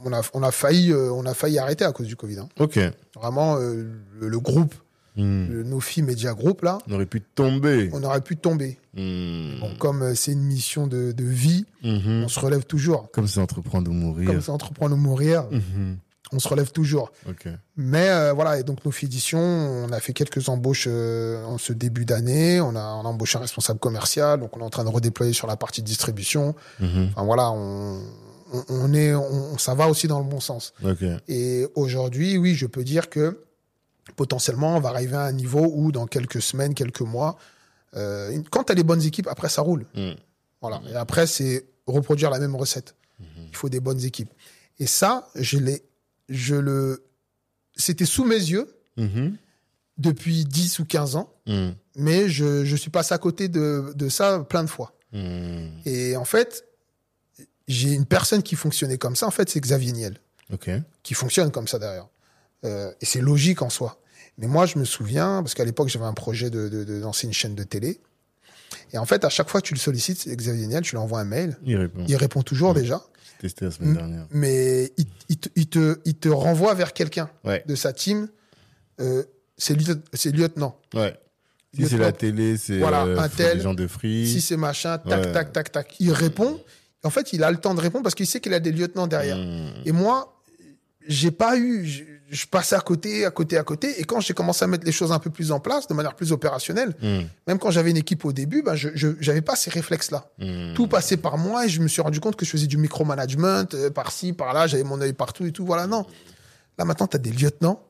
On a, on a, failli, euh, on a failli arrêter à cause du Covid. hein. Ok. Vraiment, euh, le, le groupe, Mhm. le Nofi Media Group, là, On aurait pu tomber. on aurait pu tomber. Bon, comme euh, c'est une mission de, de vie, Mhm. on se relève toujours. Comme c'est entreprendre ou mourir. Comme c'est entreprendre ou mourir, Mhm. on se relève toujours. Mais euh, voilà, et donc Nofi Édition, on a fait quelques embauches euh, en ce début d'année. On a, on a embauché un responsable commercial, donc on est en train de redéployer sur la partie distribution. Mhm. Enfin voilà, on, est, on, ça va aussi dans le bon sens. Et aujourd'hui, oui, je peux dire que potentiellement, on va arriver à un niveau où dans quelques semaines, quelques mois, euh, quand tu as les bonnes équipes, après ça roule. Mhm. Voilà. Et après, c'est reproduire la même recette. Il faut des bonnes équipes. Et ça, je l'ai, je le, c'était sous mes yeux Mhm. depuis 10 ou 15 ans, Mhm. mais je, je suis passé à côté de, de ça plein de fois. Mhm. Et en fait, j'ai une personne qui fonctionnait comme ça, en fait, c'est Xavier Niel. Qui fonctionne comme ça d'ailleurs. Euh, et c'est logique en soi. Mais moi, je me souviens, parce qu'à l'époque, j'avais un projet de, de, de lancer une chaîne de télé. Et en fait, à chaque fois que tu le sollicites, Xavier Niel, tu lui envoies un mail. Il répond. Il répond toujours déjà, testé la semaine dernière. mais il, il, te, il, te, il te renvoie vers quelqu'un Ouais. de sa team. Euh, c'est lieu- c'est lieutenant. Ouais. Si c'est la télé, c'est Voilà, euh, un tel. des gens de free. Si c'est machin, tac, Ouais. tac, tac, tac. Il répond. En fait, il a le temps de répondre parce qu'il sait qu'il a des lieutenants derrière. Mhm. Et moi, j'ai pas eu, je, passais à côté, à côté, à côté. Et quand j'ai commencé à mettre les choses un peu plus en place, de manière plus opérationnelle, Mhm. même quand j'avais une équipe au début, ben je, j'avais pas ces réflexes-là. Mhm. Tout passait par moi et je me suis rendu compte que je faisais du micromanagement, euh, par-ci, par-là, j'avais mon œil partout et tout. Voilà, non. Là, maintenant, tu as des lieutenants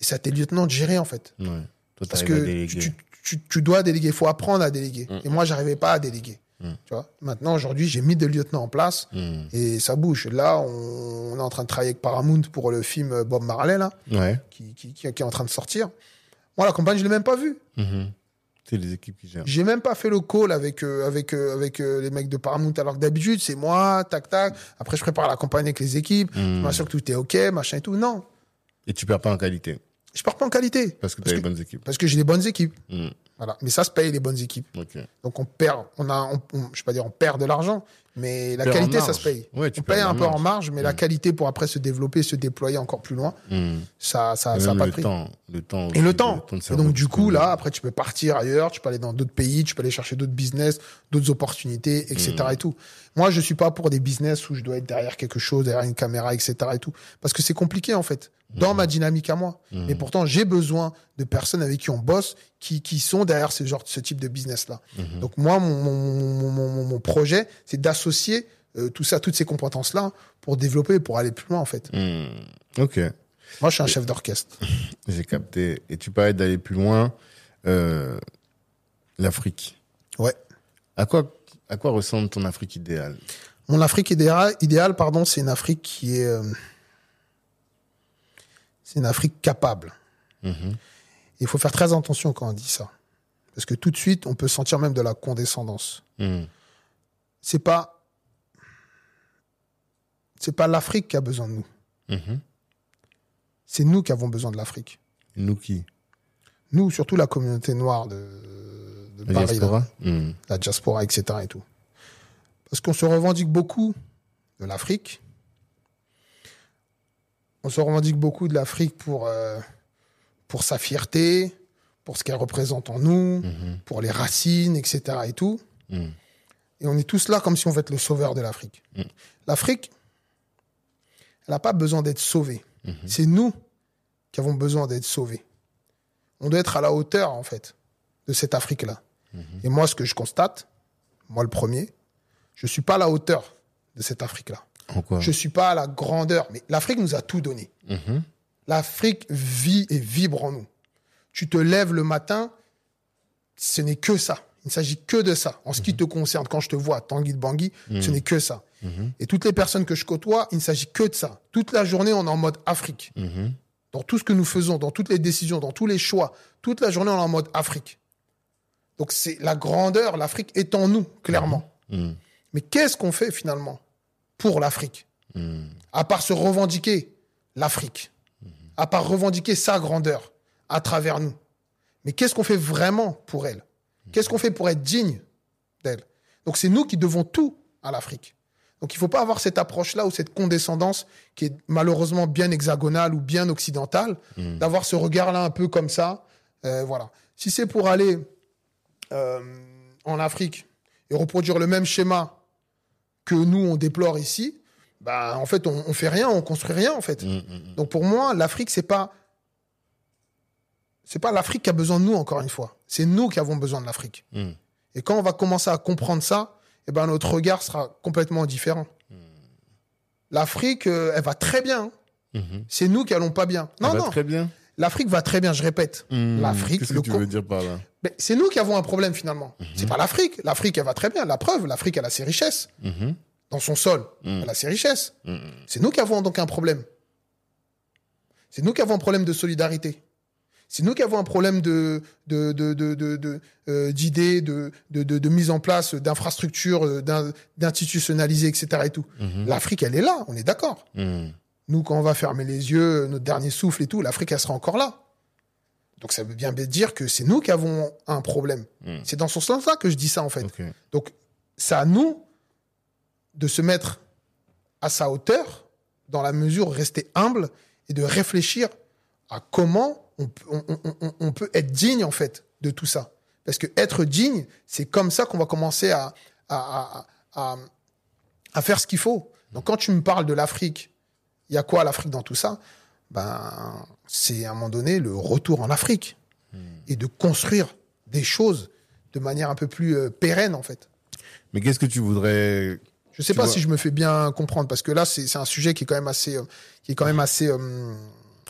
et c'est à tes lieutenants de gérer, en fait. Ouais. Toi, Parce que tu, tu, tu dois déléguer, il faut apprendre à déléguer. Et moi, j'arrivais pas à déléguer. Mm. Tu vois Maintenant, aujourd'hui, j'ai mis des lieutenants en place Mhm. et ça bouge. Là, on, on est en train de travailler avec Paramount pour le film Bob Marley, là Ouais. qui, qui, qui, qui est en train de sortir. Moi, la campagne, je l'ai même pas vue. Mhm. C'est les équipes qui gèrent. J'ai même pas fait le call avec euh, avec euh, avec euh, les mecs de Paramount. Alors que d'habitude, c'est moi, tac tac. Après, je prépare la campagne avec les équipes. Je Mhm. m'assure que tout est ok, machin et tout. Non, Et tu perds pas en qualité. Je pars pas en qualité Parce que tu as les bonnes équipes. parce que j'ai des bonnes équipes. Mhm. Voilà, mais ça se paye les bonnes équipes. Donc on perd, on a, on, on- je vais pas dire on perd de l'argent, mais la qualité ça se paye. Ouais, tu on paye un peu en marge. mais la qualité pour après se développer, se déployer encore plus loin, Mhm. ça ça Et ça a pas le pris. temps. Le temps. Et le temps. de Et cerveau donc, du coup, là, après, tu peux partir ailleurs, tu peux aller dans d'autres pays, tu peux aller chercher d'autres business, d'autres opportunités, etc. Mm. et tout. Moi, je suis pas pour des business où je dois être derrière quelque chose, derrière une caméra, etc. et tout. Parce que c'est compliqué, en fait, dans Mm. ma dynamique à moi. Mais pourtant, j'ai besoin de personnes avec qui on bosse, qui, qui sont derrière ce genre, ce type de business-là. Mm-hmm. Donc, moi, mon, mon, mon, mon, mon projet, c'est d'associer euh, tout ça, toutes ces compétences-là pour développer, pour aller plus loin, en fait. Mhm. Ok. Moi, je suis un chef d'orchestre. J'ai capté. Et tu parlais d'aller plus loin. Euh, L'Afrique. Ouais. À quoi, à quoi ressemble ton Afrique idéale? Mon Afrique idéale, idéale pardon, c'est une Afrique qui est, euh, c'est une Afrique capable. Mhm. Il faut faire très attention quand on dit ça, parce que tout de suite, on peut sentir même de la condescendance. Mhm. C'est pas, c'est pas l'Afrique qui a besoin de nous. Mhm. C'est nous qui avons besoin de l'Afrique. Nous qui? Nous, surtout la communauté noire de, de La Paris, diaspora? Mhm. la diaspora, etc. et tout. Parce qu'on se revendique beaucoup de l'Afrique. On se revendique beaucoup de l'Afrique pour, euh, pour sa fierté, pour ce qu'elle représente en nous, Mhm. pour les racines, etc. et tout. Mhm. Et on est tous là comme si on veut être le sauveur de l'Afrique. Mm. L'Afrique, elle n'a pas besoin d'être sauvée. Mhm. C'est nous qui avons besoin d'être sauvés. On doit être à la hauteur, en fait, de cette Afrique-là. Mhm. Et moi, ce que je constate, moi le premier, je suis pas à la hauteur de cette Afrique-là. En quoi Je suis pas à la grandeur. Mais l'Afrique nous a tout donné. Mhm. L'Afrique vit et vibre en nous. Tu te lèves le matin, ce n'est que ça. Il ne s'agit que de ça. En ce qui te concerne, quand je te vois, Tanguy de Bangui, ce n'est que ça. Mhm. Et toutes les personnes que je côtoie, il ne s'agit que de ça. Toute la journée, on est en mode Afrique. Mhm. Dans tout ce que nous faisons, dans toutes les décisions, dans tous les choix, toute la journée, on est en mode Afrique. Donc c'est la grandeur, l'Afrique est en nous, clairement. Mhm. Mais qu'est-ce qu'on fait finalement? Pour l'Afrique Mhm. à part se revendiquer l'Afrique, à part revendiquer sa grandeur à travers nous. Mais qu'est-ce qu'on fait vraiment pour elle? Qu'est-ce qu'on fait pour être digne d'elle? Donc c'est nous qui devons tout à l'Afrique. Donc il ne faut pas avoir cette approche-là ou cette condescendance qui est malheureusement bien hexagonale ou bien occidentale, d'avoir ce regard-là un peu comme ça. Euh, voilà. Si c'est pour aller euh, en Afrique et reproduire le même schéma que nous on déplore ici, bah en fait on, on fait rien, on construit rien en fait. Mhm. Mhm. Donc pour moi, l'Afrique c'est pas c'est pas l'Afrique qui a besoin de nous encore une fois. C'est nous qui avons besoin de l'Afrique. Et quand on va commencer à comprendre ça, eh ben notre regard sera complètement différent. L'Afrique, euh, elle va très bien. hein. Mhm. C'est nous qui allons pas bien. Non, va non. très bien. L'Afrique va très bien, je répète. Mhm. L'Afrique, Qu'est-ce le que tu veux dire par là c'est nous qui avons un problème finalement. C'est pas l'Afrique. L'Afrique, elle va très bien. La preuve, l'Afrique, elle a ses richesses. Mhm. Dans son sol, Mhm. elle a ses richesses. C'est nous qui avons donc un problème. C'est nous qui avons un problème de solidarité. C'est nous qui avons un problème de de de de de- de, euh, d'idées, de, de de de mise en place d'infrastructures, euh, d'in- d'institutionnaliser, etc. Et tout. L'Afrique, elle est là. On est d'accord. Nous, quand on va fermer les yeux, notre dernier souffle et tout, l'Afrique, elle sera encore là. Donc ça veut bien dire que c'est nous qui avons un problème. Mhm. C'est dans ce sens-là que je dis ça en fait. Donc, c'est à nous de se mettre à sa hauteur, dans la mesure rester humble et de réfléchir à comment on, peut- on- on- on- on peut être digne en fait de tout ça. Parce que être digne, c'est comme ça qu'on va commencer à, à, à, à, à faire ce qu'il faut. Donc, quand tu me parles de l'Afrique, il y a quoi l'Afrique dans tout ça? Ben, c'est à un moment donné le retour en Afrique et de construire des choses de manière un peu plus euh, pérenne en fait. Mais qu'est-ce que tu voudrais Je sais Tu pas vois- si je me fais bien comprendre parce que là c'est c'est un sujet qui est quand même assez euh, qui est quand même assez euh,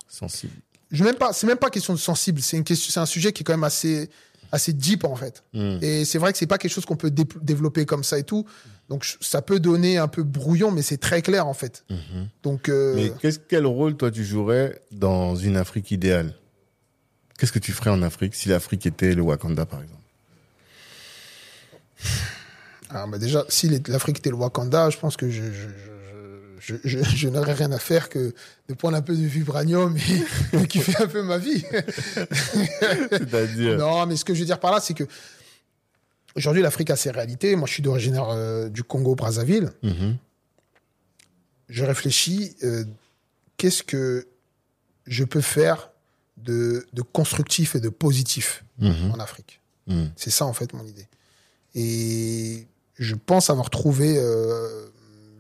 sensible. je même pas c'est même pas question de sensible, c'est une question c'est un sujet qui est quand même assez assez deep en fait. Mhm. Et c'est vrai que c'est pas quelque chose qu'on peut dé- développer comme ça et tout. Donc ça peut donner un peu brouillon mais c'est très clair en fait. Mhm. Donc euh, Mais qu'est-ce quel rôle toi tu jouerais dans une Afrique idéale? Qu'est-ce que tu ferais en Afrique si l'Afrique était le Wakanda par exemple? Ah, bah déjà, si l'Afrique était le Wakanda, je pense que je, je, je, je, je- je n'aurais rien à faire que de prendre un peu de vibranium et de kiffer un peu ma vie. C'est-à-dire non, mais ce que je veux dire par là, c'est que aujourd'hui, l'Afrique a ses réalités. Moi, je suis d'origine euh, du Congo-Brazzaville. Mhm. Je réfléchis, euh, qu'est-ce que je peux faire de, de constructif et de positif Mhm. en Afrique Mhm. C'est ça, en fait, mon idée. Et je pense avoir trouvé euh,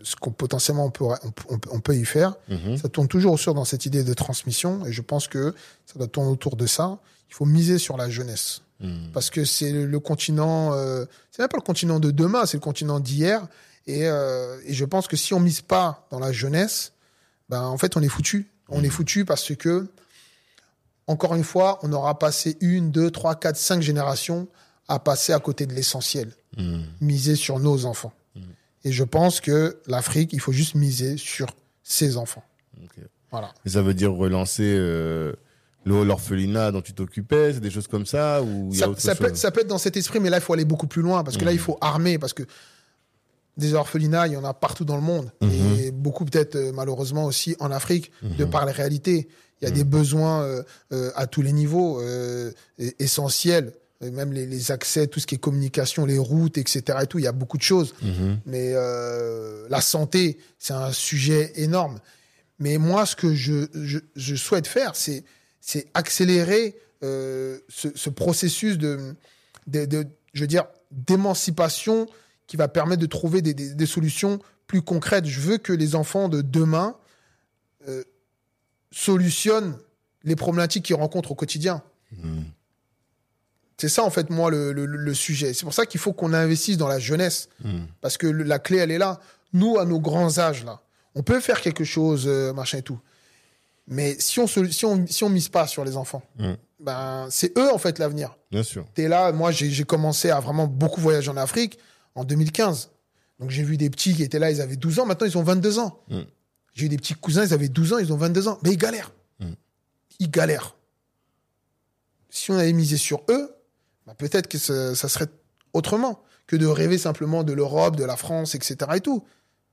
ce qu'on potentiellement on peut, on, peut- on peut y faire. Mhm. Ça tourne toujours sur dans cette idée de transmission. Et je pense que ça doit tourner autour de ça. Il faut miser sur la jeunesse. Mhm. Parce que c'est le, continent, euh, c'est même pas le continent de demain, c'est le continent d'hier. Et, euh, et je pense que si on mise pas dans la jeunesse, ben en fait on est foutu. On est foutu parce que encore une fois, on aura passé une, deux, trois, quatre, cinq générations à passer à côté de l'essentiel, Mhm. miser sur nos enfants. Et je pense que l'Afrique, il faut juste miser sur ses enfants. Voilà. Et ça veut dire relancer euh, l'orphelinat dont tu t'occupais, c'est des choses comme ça ou il y a ça, autre ça peut, chose ça peut être dans cet esprit, mais là, il faut aller beaucoup plus loin parce que là, il faut armer parce que des orphelinats, il y en a partout dans le monde. Et beaucoup peut-être euh, malheureusement aussi en Afrique de par les réalités. Il y a des besoins euh, euh, à tous les niveaux essentiels, même les, les accès, tout ce qui est communication, les routes, etc. Et tout, il y a beaucoup de choses. Mhm. Mais euh, la santé, c'est un sujet énorme. Mais moi, ce que je, je, je souhaite faire, c'est c'est accélérer euh, ce, ce processus de, de, de- je veux dire, d'émancipation qui va permettre de trouver des, des- des solutions plus concrètes. Je veux que les enfants de demain euh, solutionnent les problématiques qu'ils rencontrent au quotidien. C'est ça, en fait, moi, le, le- le sujet. C'est pour ça qu'il faut qu'on investisse dans la jeunesse. Parce que le- la clé, elle est là. Nous, à nos grands âges, là, on peut faire quelque chose, euh, machin et tout. Mais si on, se- si on, si on mise pas sur les enfants, Mm. ben, c'est eux, en fait, l'avenir. Bien sûr. T'es là, moi, j'ai commencé à vraiment beaucoup voyager en Afrique en 2015. Donc, j'ai vu des petits qui étaient là, ils avaient 12 ans, maintenant, ils ont 22 ans. Mm. J'ai eu des petits cousins, ils avaient 12 ans, ils ont 22 ans. Mais ils galèrent. Ils galèrent. Si on avait misé sur eux, bah, peut-être que ça, ça serait autrement que de rêver simplement de l'Europe, de la France, etc. et tout.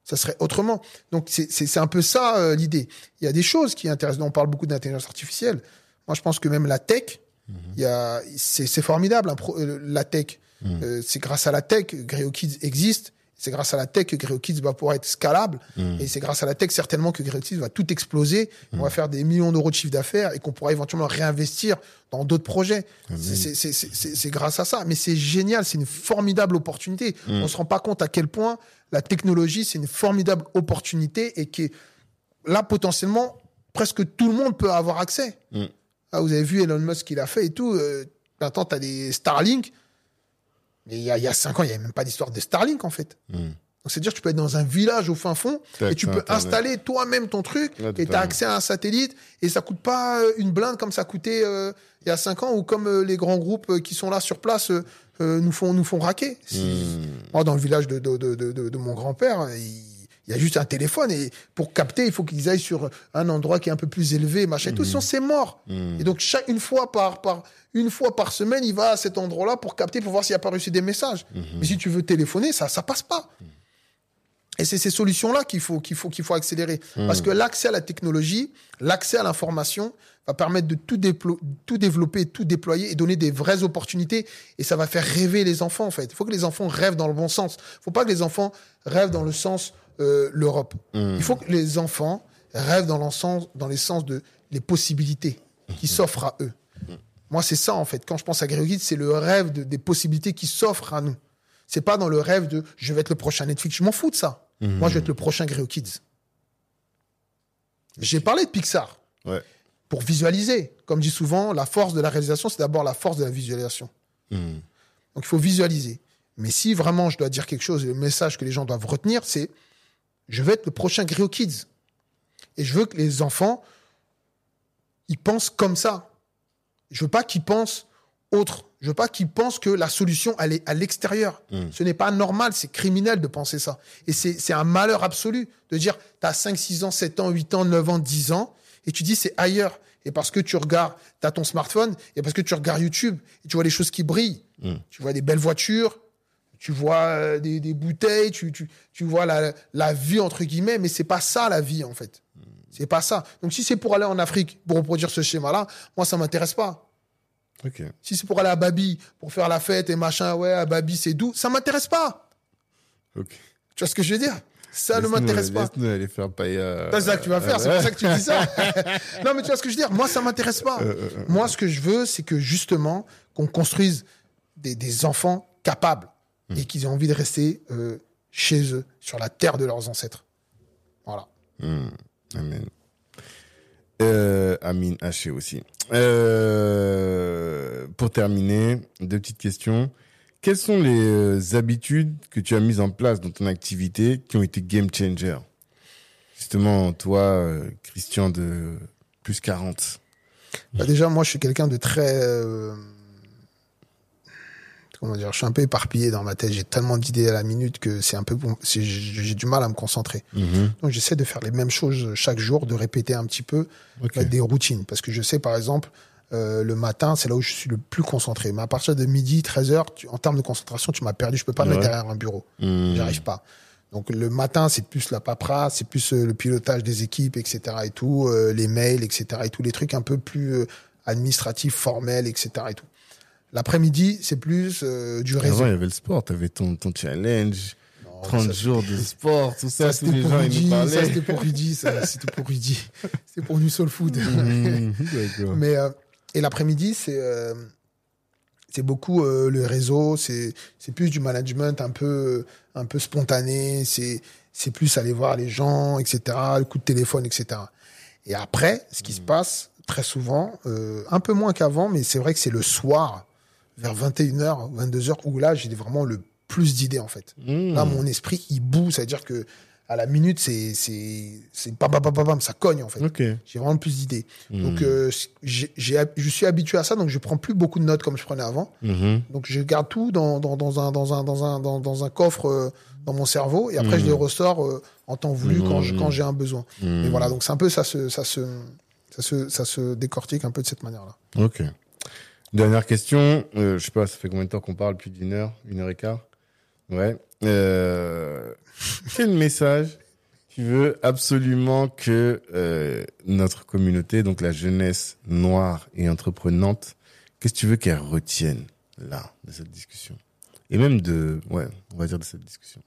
Ça serait autrement. Donc, c'est- un peu ça euh, l'idée. Il y a des choses qui intéressent. On parle beaucoup d'intelligence artificielle. Moi, je pense que même la tech, il a, c'est, formidable, pro- euh, la tech. Euh, c'est grâce à la tech que GreoKids existe. C'est grâce à la tech que GreoKids va pouvoir être scalable. Et c'est grâce à la tech, certainement, que GreoKids va tout exploser. On va faire des millions d'euros de chiffre d'affaires et qu'on pourra éventuellement réinvestir dans d'autres projets. C'est, c'est, grâce à ça. Mais c'est génial. C'est une formidable opportunité. On se rend pas compte à quel point la technologie, c'est une formidable opportunité et que là, potentiellement, presque tout le monde peut avoir accès. Mm. Ah, vous avez vu Elon Musk qu'il a fait et tout. Euh, maintenant, tu as des Starlink. Mais il y a, il y a cinq ans, il n'y avait même pas d'histoire de Starlink, en fait. Mm. Donc, c'est-à-dire que tu peux être dans un village au fin fond et tu peux Internet. installer toi-même ton truc et tu as accès à un satellite et ça coûte pas euh, une blinde comme ça coûtait euh, il y a cinq ans ou comme euh, les grands groupes euh, qui sont là sur place euh, nous font nous font raquer. Si- Mm. Moi, dans le village de, de, de, de, de- de mon grand-père, il, il y a juste un téléphone et pour capter, il faut qu'ils aillent sur un endroit qui est un peu plus élevé, machin et tout. Sinon, c'est mort. Mm. Et donc, chaque, une fois par, par, une fois par semaine, il va à cet endroit-là pour capter, pour voir s'il n'y a pas reçu des messages. Mais si tu veux téléphoner, ça, ça passe pas. Et c'est ces solutions-là qu'il faut, qu'il faut, qu'il faut accélérer. Parce que l'accès à la technologie, l'accès à l'information va permettre de tout, tout développer, tout déployer et donner des vraies opportunités. Et ça va faire rêver les enfants, en fait. Il faut que les enfants rêvent dans le bon sens. Il faut pas que les enfants rêvent dans le sens euh, l'Europe. Il faut que les enfants rêvent dans, le sens, dans les sens de les possibilités qui s'offrent à eux. Moi, c'est ça, en fait. Quand je pense à GréoGuide, c'est le rêve de- des possibilités qui s'offrent à nous. C'est pas dans le rêve de je vais être le prochain Netflix. Je m'en fous de ça. Moi, je vais être le prochain GréoKids. J'ai parlé de Pixar Ouais. pour visualiser. Comme je dis souvent, la force de la réalisation, c'est d'abord la force de la visualisation. Donc, il faut visualiser. Mais si vraiment je dois dire quelque chose, le message que les gens doivent retenir, c'est je vais être le prochain GréoKids. Et je veux que les enfants, ils pensent comme ça. Je veux pas qu'ils pensent autre. Je veux pas qu'ils pensent que la solution, elle est à l'extérieur. Ce n'est pas normal, c'est criminel de penser ça. Et c'est un malheur absolu de dire, tu as 5, 6 ans, 7 ans, 8 ans, 9 ans, 10 ans, et tu dis c'est ailleurs. Et parce que tu regardes, tu as ton smartphone, et parce que tu regardes YouTube, et tu vois les choses qui brillent. Tu vois des belles voitures, tu vois euh, des, des bouteilles, tu, tu, tu vois la, la vie, entre guillemets, mais c'est pas ça la vie, en fait. C'est pas ça. Donc si c'est pour aller en Afrique, pour reproduire ce schéma-là, moi, ça m'intéresse pas. Si c'est pour aller à Babi, pour faire la fête et machin, ouais, à Babi, c'est doux, ça m'intéresse pas. Tu vois ce que je veux dire? Ça ne m'intéresse pas. Laisse-nous aller faire paella. C'est ça que tu vas faire, c'est pour ça que tu dis ça. non, mais tu vois ce que je veux dire? Moi, ça m'intéresse pas. Moi, ce que je veux, c'est que justement, qu'on construise des, des enfants capables et qu'ils aient envie de rester euh, chez eux, sur la terre de leurs ancêtres. Voilà. Amen. Euh, Amine Haché aussi. Euh, pour terminer, deux petites questions. Quelles sont les euh, habitudes que tu as mises en place dans ton activité qui ont été game changer? Justement, toi, Christian de plus 40. Bah, déjà, moi, je suis quelqu'un de très. euh, comment dire Je suis un peu éparpillé dans ma tête. J'ai tellement d'idées à la minute que c'est un peu. J'ai du mal à me concentrer. Mhm. Donc, j'essaie de faire les mêmes choses chaque jour, de répéter un petit peu mettre des routines. Parce que je sais, par exemple, euh, le matin, c'est là où je suis le plus concentré. Mais à partir de midi, 13 heures, tu- en termes de concentration, tu m'as perdu. Je peux pas me mettre derrière un bureau. Mhm. J'arrive pas. Donc le matin, c'est plus la paperasse, c'est plus euh, le pilotage des équipes, etc. et tout, euh, les mails, etc. et tout, les trucs un peu plus euh, administratifs, formels, etc. et tout. L'après-midi, c'est plus euh, du réseau. Avant, il y avait le sport, tu avais ton, ton challenge. Non, 30 ça, jours de sport, tout ça, Ça, tous les ils Rudy, ça, c'était pour Rudy, ça, c'était pour Rudy. C'était pour New Soul Food. Mhm. Mais, euh, et l'après-midi, c'est, euh, c'est beaucoup euh, le réseau, c'est, c'est plus du management un peu, un peu spontané, c'est, c'est plus aller voir les gens, etc., le coup de téléphone, etc. Et après, ce qui se passe très souvent, un peu moins qu'avant, mais c'est vrai que c'est le soir, vers 21h, 22h, où là, j'ai vraiment le plus d'idées, en fait. Mhm. Là, mon esprit, il boue, c'est-à-dire que à la minute, c'est, c'est, c'est bam, bam, bam, bam, ça cogne, en fait. J'ai vraiment plus d'idées. Mhm. Donc, euh, je suis habitué à ça, donc je prends plus beaucoup de notes comme je prenais avant. Mhm. Donc, je garde tout dans, dans, dans un, dans un, dans un, dans, dans un coffre euh, dans mon cerveau, et après, je les ressors euh, en temps voulu quand, je, quand j'ai un besoin. Et voilà, donc c'est un peu ça se, ça se, ça se, ça se décortique un peu de cette manière-là. Ok. Dernière question. Euh, je sais pas, ça fait combien de temps qu'on parle Plus d'une heure Une heure et quart? Ouais. Euh, quel message tu veux absolument que euh, notre communauté, donc la jeunesse noire et entreprenante, qu'est-ce que tu veux qu'elle retienne là de cette discussion? Et même de, ouais, on va dire de cette discussion.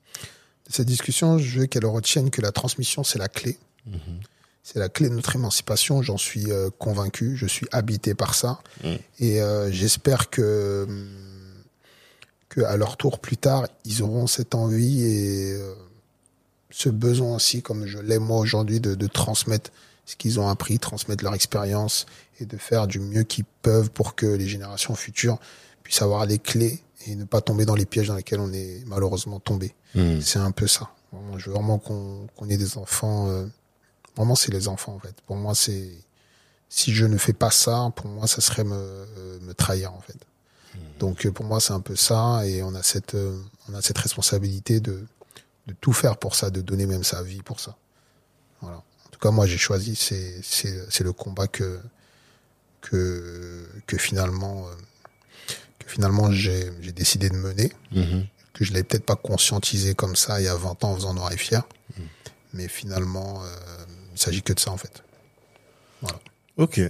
De cette discussion, je veux qu'elle retienne que la transmission, c'est la clé. Mhm. C'est la clé de notre émancipation, j'en suis euh, convaincu, je suis habité par ça. Mm. Et euh, j'espère que, que à leur tour plus tard, ils auront cette envie et euh, ce besoin aussi, comme je l'ai moi aujourd'hui, de, de transmettre ce qu'ils ont appris, transmettre leur expérience et de faire du mieux qu'ils peuvent pour que les générations futures puissent avoir les clés et ne pas tomber dans les pièges dans lesquels on est malheureusement tombé. Mhm. C'est un peu ça. Vraiment, je veux vraiment qu'on qu'on ait des enfants. Euh, vraiment, c'est les enfants en fait. Pour moi, c'est si je ne fais pas ça, pour moi, ça serait me, me trahir en fait. Donc euh, pour moi, c'est un peu ça, et on a cette euh, on a cette responsabilité de de tout faire pour ça, de donner même sa vie pour ça. Voilà. En tout cas, moi, j'ai choisi. C'est c'est c'est le combat que que que finalement euh, que finalement j'ai j'ai décidé de mener Mhm. que je l'avais peut-être pas conscientisé comme ça il y a 20 ans en faisant Noir et Fier. Mais finalement, euh, il s'agit que de ça, en fait. Voilà. Ok.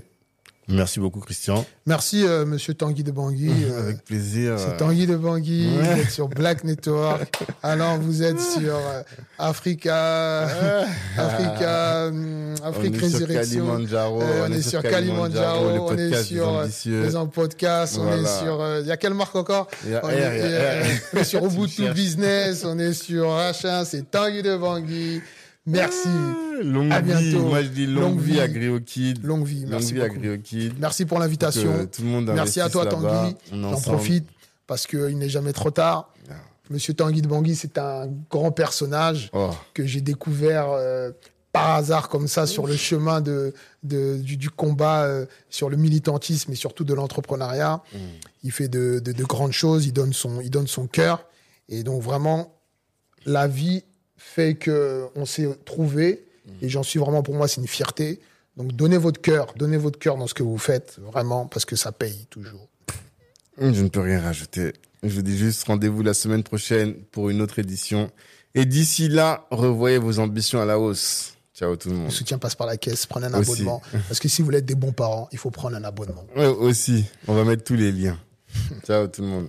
Merci beaucoup, Christian. Merci, euh, monsieur Tanguy de Bangui. euh, Avec plaisir. c'est Tanguy de Bangui, Ouais. vous êtes sur Black Network. Alors, vous êtes sur euh, Africa, Africa, hum, Afrique on est sur Résurrection. Kalimandjaro, Euh, on est sur Kalimandjaro, on est sur, euh. Les en podcast, on est sur. euh, Il y a quelle marque encore on, est, euh, sur Tu Ubuntu. Business, on est sur Rachin, c'est Tanguy de Bangui. Merci. Ah, Longue À vie. bientôt. Moi, je dis longue, Longue vie vie. à GrioKid. Longue vie. Longue Merci vie à. GrioKid. Merci pour l'invitation. tout le monde Merci à toi. Tanguy. J'en profite parce qu'il n'est jamais trop tard. Ah. Monsieur Tanguy de Bangui, c'est un grand personnage Oh, que j'ai découvert euh, par hasard comme ça sur le chemin de, de- du, du combat, euh, sur le militantisme et surtout de l'entrepreneuriat. Mm. Il fait de, de- de grandes choses, il donne son, il donne son cœur. Et donc vraiment, la vie fait que on s'est trouvé et j'en suis vraiment, pour moi, c'est une fierté. Donc donnez votre cœur, donnez votre cœur dans ce que vous faites, vraiment, parce que ça paye toujours. je ne peux rien rajouter. Je vous dis juste rendez-vous la semaine prochaine pour une autre édition. Et d'ici là, revoyez vos ambitions à la hausse. Ciao tout le monde. Le soutien passe par la caisse, prenez un Aussi. abonnement. Parce que si vous voulez être des bons parents, il faut prendre un abonnement. Ouais, aussi. On va mettre tous les liens. Ciao tout le monde.